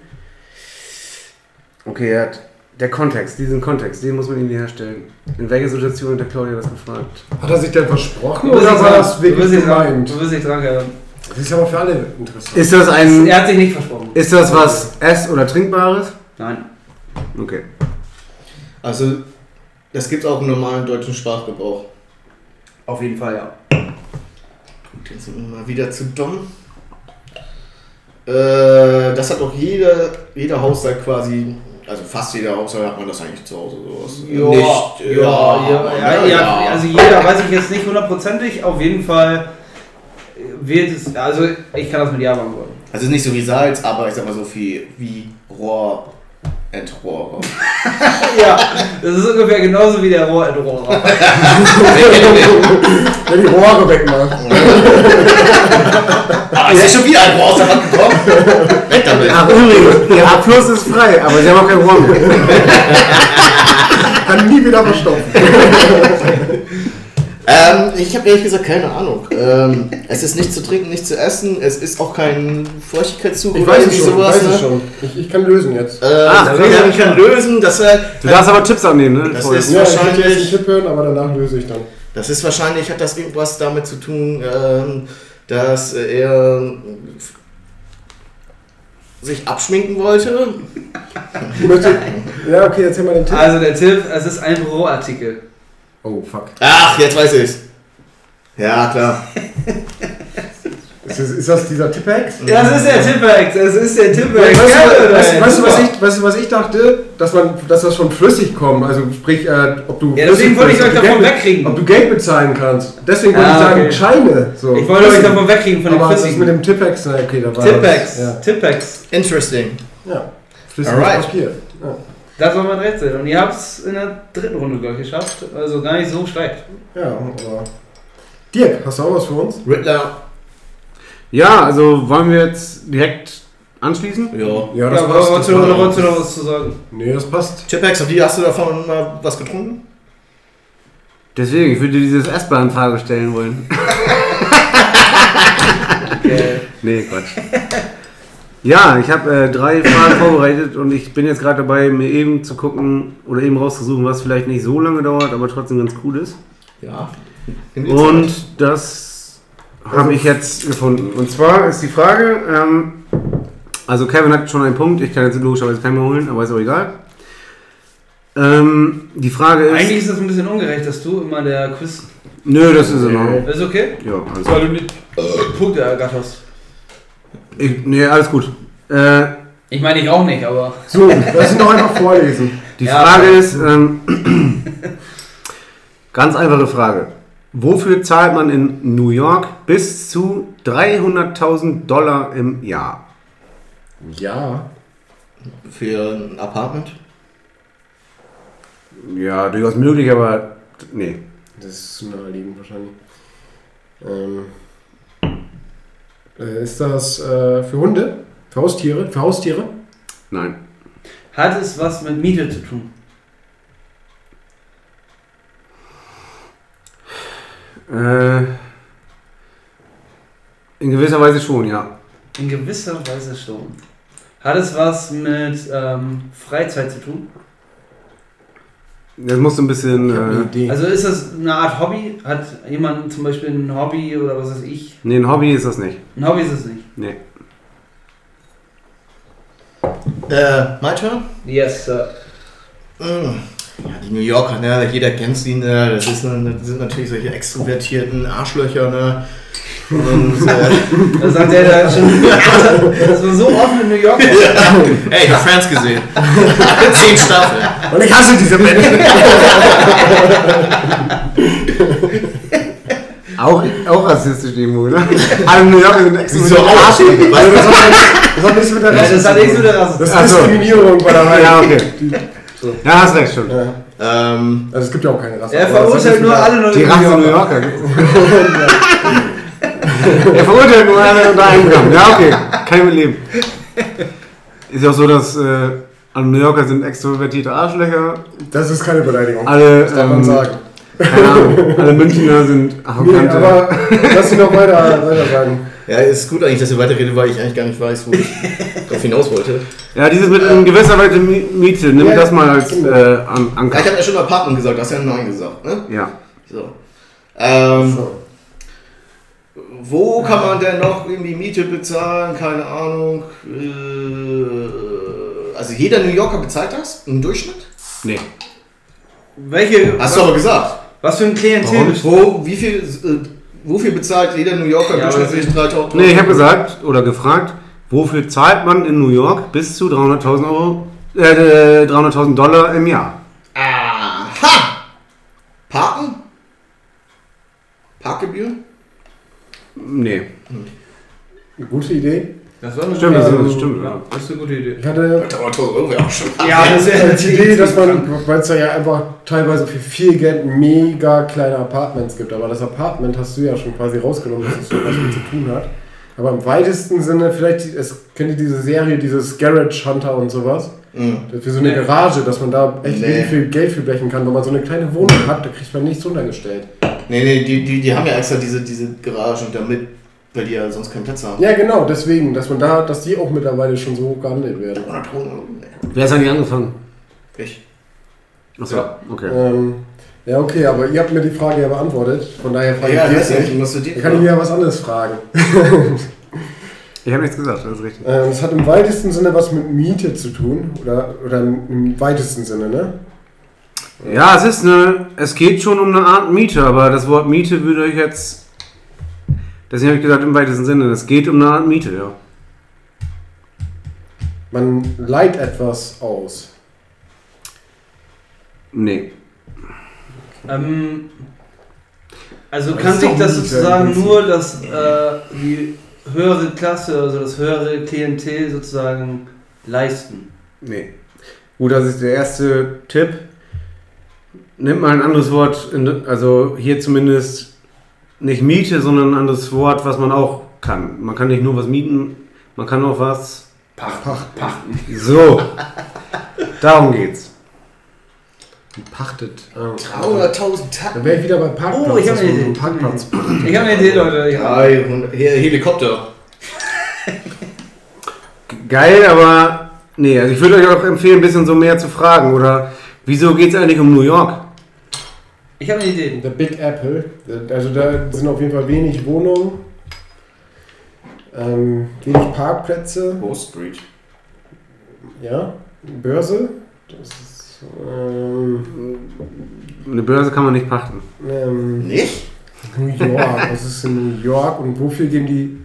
Okay, er hat. Der Kontext, diesen Kontext, den muss man irgendwie herstellen. In welcher Situation hat der Claudia das gefragt? Hat er sich denn versprochen oder war das du wirklich wirst nicht dran- gemeint? Du wirst nicht dran gehören. Das ist aber für alle interessant. Ist das ein. Er hat sich nicht versprochen. Ist das was Ess- oder Trinkbares? Nein. Okay. Also, das gibt es auch im normalen deutschen Sprachgebrauch. Auf jeden Fall ja. Gut, jetzt sind wir mal wieder zu dumm. Äh, das hat auch jeder, jeder Haushalt quasi, also fast jeder Haushalt hat man das eigentlich zu Hause sowas. Ja, Nicht, ja, ja, ja, ja, also jeder weiß ich jetzt nicht hundertprozentig, auf jeden Fall wird es, also ich kann das mit Ja beantworten. Also nicht so wie Salz, aber ich sag mal so viel wie Rohr, Entrohrer. Ja, das ist ungefähr genauso wie der Rohrentrohrer. Der die Rohre wegmacht. ah, ist ja schon wieder ein Rohr aus der Hand gekommen? Weg damit. Ach, übrigens, Ihr Abfluss ist frei, aber Sie haben auch kein Rohr mehr. Kann nie wieder verstopfen. Ähm, ich habe ehrlich gesagt keine Ahnung. Ähm, es ist nicht zu trinken, nicht zu essen. Es ist auch kein Feuchtigkeitszug Ich oder weiß es irgendwie schon, ich sowas. weiß es ne? schon. Ich, ich kann lösen jetzt. Äh, Ah, das okay. kann ich kann lösen. Das, äh, Du darfst aber Tipps annehmen, ne? Das ist- Ja, ich möchte jetzt einen wahrscheinlich- Tipp hören, aber danach löse ich dann. das ist wahrscheinlich, hat das irgendwas damit zu tun, ähm, dass er sich abschminken wollte. Ich ja, okay, erzähl mal den Tipp. Also der Tipp, es ist ein Büroartikel. Oh, fuck. Ach, jetzt weiß ich's. Ja, klar. Ist, das- ist das dieser Tippex? Das ist der Tippex, es ist der Tippex. Weißt, du, Geil, weißt, weißt, du, was ich, weißt du, was ich dachte? Dass, man, dass das schon flüssig kommt. Also sprich, äh, ob du. Ja, deswegen flüssig wollte ich euch davon Geld- wegkriegen. Ob du Geld bezahlen kannst. Deswegen wollte Ah, ich sagen, okay. Scheine. So. Ich wollte euch Flüssig. davon wegkriegen von dem Aber das ist mit Flüssigen. dem Tippex, na okay, da war Tippex, Das, ja. Tippex. Interesting. ja. Flüssiges Alright. Papier. Ja. Das war mein Rätsel. Und ihr habt es in der dritten Runde, glaube ich, geschafft. Also gar nicht so schlecht. ja, aber. Dirk, hast du auch was für uns? Riddler. Ja, also wollen wir jetzt direkt anschließen? Ja. Ja, Ja, aber passt. wolltest du noch, wolltest du noch was zu sagen? Nee, das passt. Chipex, und die hast du davon mal was getrunken? Deswegen, ich würde dir dieses S-Bahn-Frage stellen wollen. Okay. nee, Quatsch. Ja, ich habe äh, drei Fragen vorbereitet und ich bin jetzt gerade dabei, mir eben zu gucken oder eben rauszusuchen, was vielleicht nicht so lange dauert, aber trotzdem ganz cool ist. Ja. Und Zeit. das habe ich jetzt gefunden. Und zwar ist die Frage, ähm, also Kevin hat schon einen Punkt, ich kann jetzt logischerweise keinen mehr holen, aber ist auch egal. Ähm, die Frage ist... Eigentlich ist das ein bisschen ungerecht, dass du immer der Quiz. Nö, das ist in Ordnung. Ist okay? Ja, alles Weil du nicht Punkte ergattert hast. Ich, nee, alles gut. Äh, Ich meine, ich auch nicht, aber. So, lass ihn doch einfach vorlesen. die Ja, Frage ist, ähm, ganz einfache Frage. Wofür zahlt man in New York bis zu 300.000 Dollar im Jahr? Ja. Für ein Apartment? Ja, durchaus möglich, aber nee. Das ist zu naheliegend wahrscheinlich. Ähm, äh, ist das äh, für Hunde? Für Haustiere? Für Haustiere? Nein. Hat es was mit Miete zu tun? Äh, in gewisser Weise schon, ja. In gewisser Weise schon. Hat es was mit ähm, Freizeit zu tun? Das muss ein bisschen. Ich habe eine Äh, Idee. Also ist das eine Art Hobby? Hat jemand zum Beispiel ein Hobby oder was weiß ich? nee, ein Hobby ist das nicht. Ein Hobby ist es nicht. Nee. Äh, my turn? Yes, Sir. Mm. Ja, die New Yorker, ne? jeder kennt sie, ne? das, ist, ne? das sind natürlich solche extrovertierten Arschlöcher. Ne? Und, äh, Da sagt er da schon. Das war so offen in New York. hey, ich hab Friends gesehen. Zehn Staffeln. Und ich hasse diese Menschen. Auch, auch rassistisch irgendwo, oder? Alle New Yorker sind auch? Also das, hat, das hat nichts mit der das hat nichts mit der Das Rasse. ist Ach so. Diskriminierung bei der Reihe. Ja, okay. Ja, hast recht schon. Ja. Ähm, Also es gibt ja auch keine Rasse. Er verurteilt nur alle Die New Rasse New Yorker. Yorker. Er verurteilt nur einer unter einem Gramm. Ja, okay. Kann ich mit leben. Ist ja auch so, dass äh, alle New Yorker sind extrovertierte Arschlöcher. Das ist keine Beleidigung. Alle, das darf man ähm, sagen. Keine Ahnung. Alle Münchner sind Nee, arrogante. aber lass mich noch weiter, weiter sagen. Ja, ist gut eigentlich, dass ihr weiterredet, weil ich eigentlich gar nicht weiß, wo ich drauf hinaus wollte. ja, dieses mit in gewisser Weise Mi- Miete, nimm Ja, das mal als äh, An Ja, Anker. ich habe ja schon Apartment gesagt, du hast ja Nein gesagt, ne? Ja. So. Ähm, So. Wo kann man denn noch irgendwie Miete bezahlen? Keine Ahnung. Äh, also jeder New Yorker bezahlt das im Durchschnitt? Nee. Welche. Hast du aber gesagt. Was für ein Klientel? Wo, wie viel, äh, wofür bezahlt jeder New Yorker Ja, durchschnittlich 3000 Nee, ich habe gesagt oder gefragt, wofür zahlt man in New York bis zu 300.000 Euro, äh, 300.000 Dollar im Jahr? Aha! Parken? Parkgebühren? Nee. Gute Idee. Das war eine Stimmt, das, das stimmt. Ja, das ist eine gute Idee. Ich hatte 300.000 Euro wäre auch schon. Ja, das ist die Idee, dass man, weil es da ja einfach teilweise für viel Geld mega kleine Apartments gibt. Aber das Apartment hast du ja schon quasi rausgenommen, dass es so was mit zu tun hat. Aber im weitesten Sinne, vielleicht, es kennt ihr diese Serie, dieses Garage Hunter und sowas? Mhm. Das ist wie so eine Nee. Garage, dass man da echt Nee. viel Geld für blechen kann. Wenn man so eine kleine Wohnung hat, da kriegt man nichts untergestellt. Nee, nee, die, die, die haben ja extra diese, diese Garagen damit, weil die ja sonst keinen Platz haben. Ja, genau, deswegen, dass man da, dass die auch mittlerweile schon so hoch gehandelt werden. 300.000 Euro? Nee. Wer ist eigentlich angefangen? Ich. Achso, Ja. okay. Ähm, ja, okay, aber ihr habt mir die Frage ja beantwortet. Von daher frage Ja, ich weiß jetzt nicht, du dir Da kann ich mir ja was anderes fragen. Ich habe nichts gesagt, das ist richtig. Ähm, Es hat im weitesten Sinne was mit Miete zu tun. Oder, oder im weitesten Sinne, ne? Ja, es ist eine, es geht schon um eine Art Miete, aber das Wort Miete würde ich jetzt, deswegen habe ich gesagt im weitesten Sinne, es geht um eine Art Miete, ja. Man leiht etwas aus. Nee. Ähm, also Das kann sich das sozusagen nur das, äh, die höhere Klasse, also das höhere Klientel sozusagen leisten. Nee. Gut, das ist der erste Tipp. Nimmt mal ein anderes Wort, in, also hier zumindest nicht Miete, sondern ein anderes Wort, was man auch kann. Man kann nicht nur was mieten, man kann auch was. Pacht. Pachten. So. Darum geht's. Pachtet. Ah. 300.000 Dann Tacken. wäre ich wieder beim Parkplatz. Oh, ich hab dass eine man so einen Idee. Parkplatz. Ich habe eine Idee, Leute. Ich hab, 300, He- Helikopter. Geil, aber nee, also ich würde euch auch empfehlen, ein bisschen so mehr zu fragen. Oder wieso geht's eigentlich um New York? Ich hab eine Idee. Der Big Apple. Also da sind auf jeden Fall wenig Wohnungen. Ähm, wenig Parkplätze. Wall Street. Ja. Börse. Das ist. Ähm, Eine Börse kann man nicht pachten. ähm, Nicht? New York. Was ist in New York und wofür gehen die.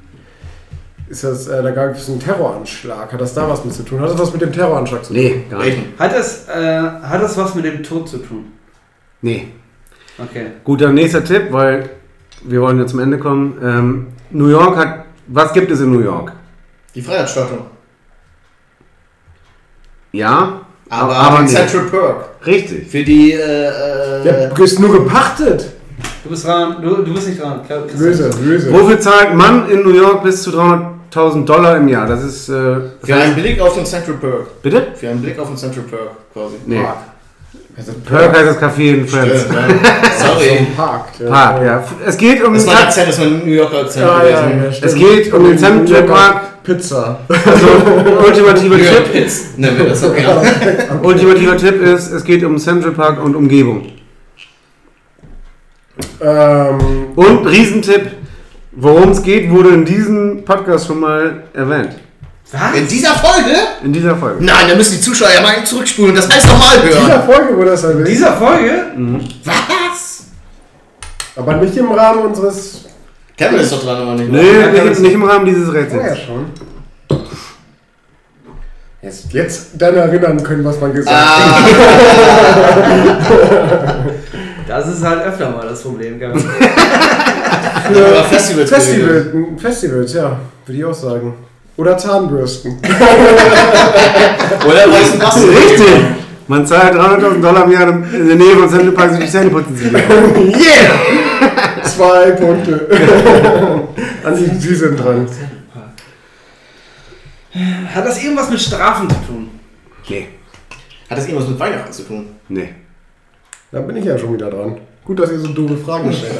Ist das, äh, da gab es einen Terroranschlag. Hat das da was mit zu tun? Hat das was mit dem Terroranschlag zu tun? Nee, gar nicht. Hat das, äh, hat das was mit dem Tod zu tun? Nee. Okay. Gut, dann nächster Tipp, weil wir wollen ja zum Ende kommen. Ähm, New York hat. Was gibt es in New York? Die Freiheitsstatue. Ja, Aber, aber nicht. Central Perk. Richtig. Für die, äh, äh, Ja, du bist nur gepachtet. Du bist dran, du, du bist nicht dran. Böse, böse. Wofür zahlt man in New York bis zu 300.000 Dollar im Jahr? Das ist. Äh, für einen Blick auf den Central Perk. bitte? Für einen Blick auf den Central Perk, quasi. Nee. Park. Perk heißt das Café in Friends. Stimmt. Sorry. Park. Park, ja. Es geht um Das den war Akzent, das war ein New Yorker Akzent Ja, ja, ja. Es geht um den Central Park. Pizza. Also, ultimativer Tipp, nennen wir das gerne. ultimativer Tipp ist, es geht um Central Park und Umgebung. Ähm, Und Riesentipp, worum es geht, wurde in diesem Podcast schon mal erwähnt. Was? In dieser Folge? In dieser Folge. Nein, da müssen die Zuschauer ja mal zurückspulen und das alles nochmal in dieser hören. Folge wurde das In erwähnt. dieser Folge? Was? Aber nicht im Rahmen unseres. Kevin ist doch dran, aber nicht. Nee, nicht, nicht im Rahmen dieses Oh ja, Rätsels. schon. Jetzt, jetzt dann erinnern können, was man gesagt Ah, hat. Das ist halt öfter mal das Problem. Gell? über Festivals. Festival, geredet. m, Festivals, ja, würde ich auch sagen. Oder Zahnbürsten. Oder weißen Wasser. Richtig! Man zahlt 300.000 Dollar im Jahr in der Nähe von Central Park, sich die Zähne putzen zu. Yeah! Zwei Punkte. Andi, Sie sind dran. Hat das irgendwas mit Strafen zu tun? Nee. Hat das irgendwas mit Weihnachten zu tun? Nee. Da bin ich ja schon wieder dran. Gut, dass ihr so doofe Fragen stellt.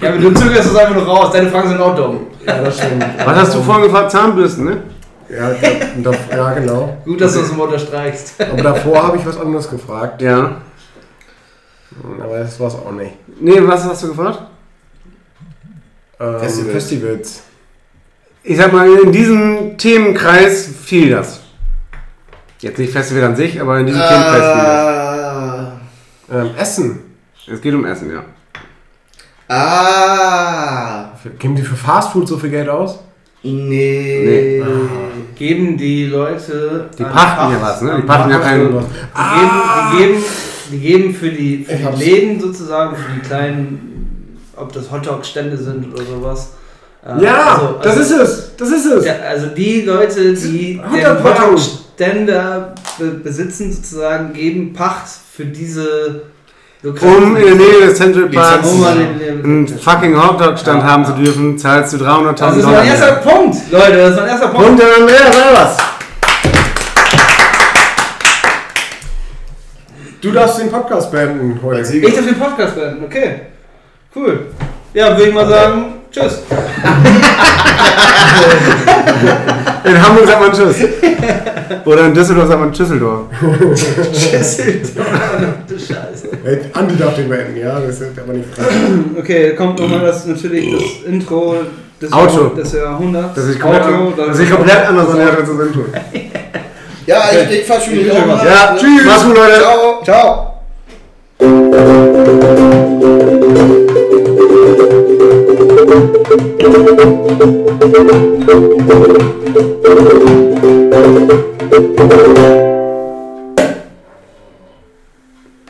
Ja, aber du zögerst es einfach nur raus. Deine Fragen sind auch dumm. Ja, das stimmt. Was hast du vorhin gefragt? Zahnbürsten, ne? Ja, da, ja, genau. Gut, dass du das immer unterstreichst. Aber davor habe ich was anderes gefragt. Ja. Aber das war es auch nicht. Nee, was hast du gefragt? Ähm, Festivals. Festivals. Ich sag mal, in diesem Themenkreis fiel das. Jetzt nicht Festival an sich, aber in diesem Themenkreis fiel Ah. Ähm, Essen. das. Es geht um Essen, ja. Ah. Geben die für Fastfood so viel Geld aus? Nee. Nee. Geben die Leute. Die pachten ja was, ne? Die pachten ja Pacht- keinen. Die geben, die geben, die geben für die, für die. Läden sozusagen, für die kleinen, ob das Hotdog-Stände sind oder sowas. Äh, Ja, also- das also- ist es. Das ist es. Ja, also die Leute, die Hotdog- den Hotdog. Hotdog-Ständer be besitzen, sozusagen, geben Pacht für diese. Um in der Nähe des Central Parks einen fucking Hotdog-Stand Ja, haben ja. zu dürfen, zahlst du 300.000 Das ist Dollar. mein erster Punkt, Leute, das ist mein erster Punkt. Und dann mehr, sei was. Du darfst den Podcast beenden heute. Ich darf den Podcast beenden, okay. Cool. Ja, würde ich mal sagen, tschüss. In Hamburg sagt man Tschüss. Oder in Düsseldorf sagt man Tschüsseldorf. Tschüss. du Scheiße. Hey, Andi darf den beenden, ja? Das ist aber nicht frei. Okay, kommt nochmal das natürlich das Intro des, Auto. Des Jahrhunderts. Das ist komplett, Auto, das ist komplett anders an der zu sind. Ja, ich, ich verabschiede mich auch mal. Ja, tschüss. Mach's gut, Leute. Ciao. Ciao. Thank you.